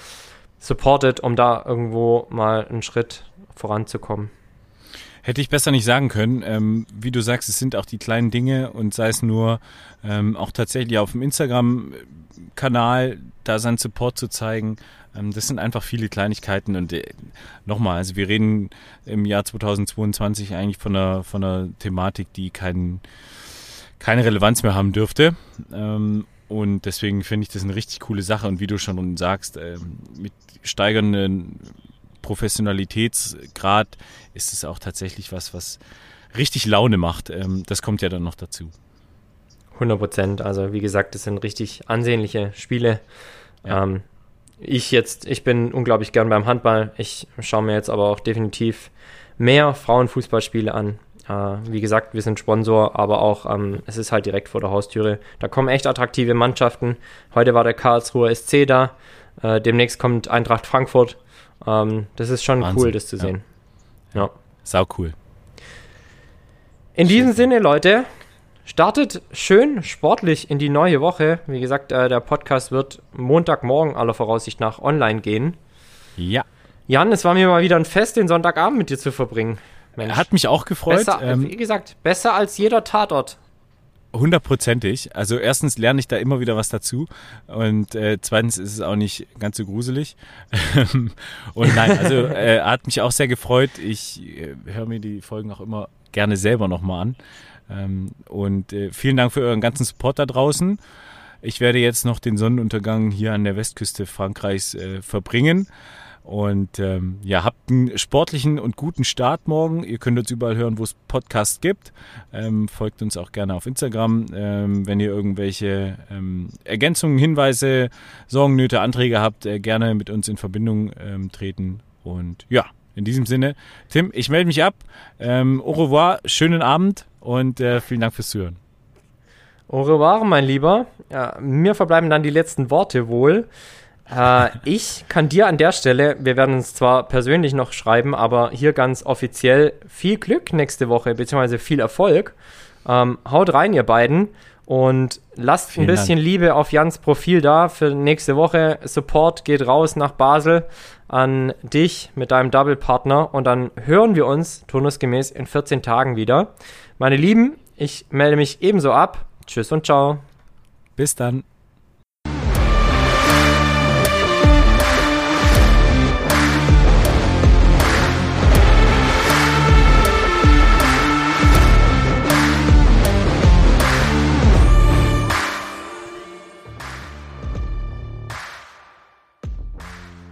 supportet, um da irgendwo mal einen Schritt voranzukommen. Hätte ich besser nicht sagen können. Ähm, wie du sagst, es sind auch die kleinen Dinge und sei es nur ähm, auch tatsächlich auf dem Instagram-Kanal da seinen Support zu zeigen ähm, das sind einfach viele Kleinigkeiten und äh, nochmal, also wir reden im Jahr 2022 eigentlich von einer, von einer Thematik, die kein, keine Relevanz mehr haben dürfte. Ähm, und deswegen finde ich das eine richtig coole Sache. Und wie du schon sagst, äh, mit steigernden Professionalitätsgrad ist es auch tatsächlich was, was richtig Laune macht. Ähm, das kommt ja dann noch dazu. 100 Prozent. Also wie gesagt, das sind richtig ansehnliche Spiele. Ja. Ähm, ich jetzt, ich bin unglaublich gern beim Handball. Ich schaue mir jetzt aber auch definitiv mehr Frauenfußballspiele an. Äh, wie gesagt, wir sind Sponsor, aber auch ähm, es ist halt direkt vor der Haustüre. Da kommen echt attraktive Mannschaften. Heute war der Karlsruher SC da. Äh, demnächst kommt Eintracht Frankfurt. Ähm, das ist schon Wahnsinn. cool, das zu sehen. Ja. ja. Sau cool. In diesem Sinne, Leute, Startet schön sportlich in die neue Woche. Wie gesagt, äh, der Podcast wird Montagmorgen aller Voraussicht nach online gehen. Ja. Jan, es war mir mal wieder ein Fest, den Sonntagabend mit dir zu verbringen. Mensch. Hat mich auch gefreut. Besser, ähm, wie gesagt, besser als jeder Tatort. Hundertprozentig. Also erstens lerne ich da immer wieder was dazu und äh, zweitens ist es auch nicht ganz so gruselig. und nein, also äh, hat mich auch sehr gefreut. Ich äh, höre mir die Folgen auch immer gerne selber nochmal an. Ähm, und äh, vielen Dank für euren ganzen Support da draußen. Ich werde jetzt noch den Sonnenuntergang hier an der Westküste Frankreichs äh, verbringen. Und ähm, ja, habt einen sportlichen und guten Start morgen. Ihr könnt uns überall hören, wo es Podcasts gibt. Ähm, folgt uns auch gerne auf Instagram. Ähm, wenn ihr irgendwelche ähm, Ergänzungen, Hinweise, Sorgen, Nöte, Anträge habt, äh, gerne mit uns in Verbindung ähm, treten. Und ja, in diesem Sinne, Tim, ich melde mich ab. Ähm, au revoir, schönen Abend und äh, vielen Dank fürs Zuhören. Au revoir, mein Lieber. Ja, mir verbleiben dann die letzten Worte wohl. Äh, ich kann dir an der Stelle, wir werden uns zwar persönlich noch schreiben, aber hier ganz offiziell viel Glück nächste Woche, beziehungsweise viel Erfolg. Ähm, haut rein, ihr beiden. Und lasst Vielen ein bisschen Dank. Liebe auf Jans Profil da für nächste Woche. Support geht raus nach Basel an dich mit deinem Double-Partner. Und dann hören wir uns turnusgemäß in 14 Tagen wieder. Meine Lieben, ich melde mich ebenso ab. Tschüss und ciao. Bis dann.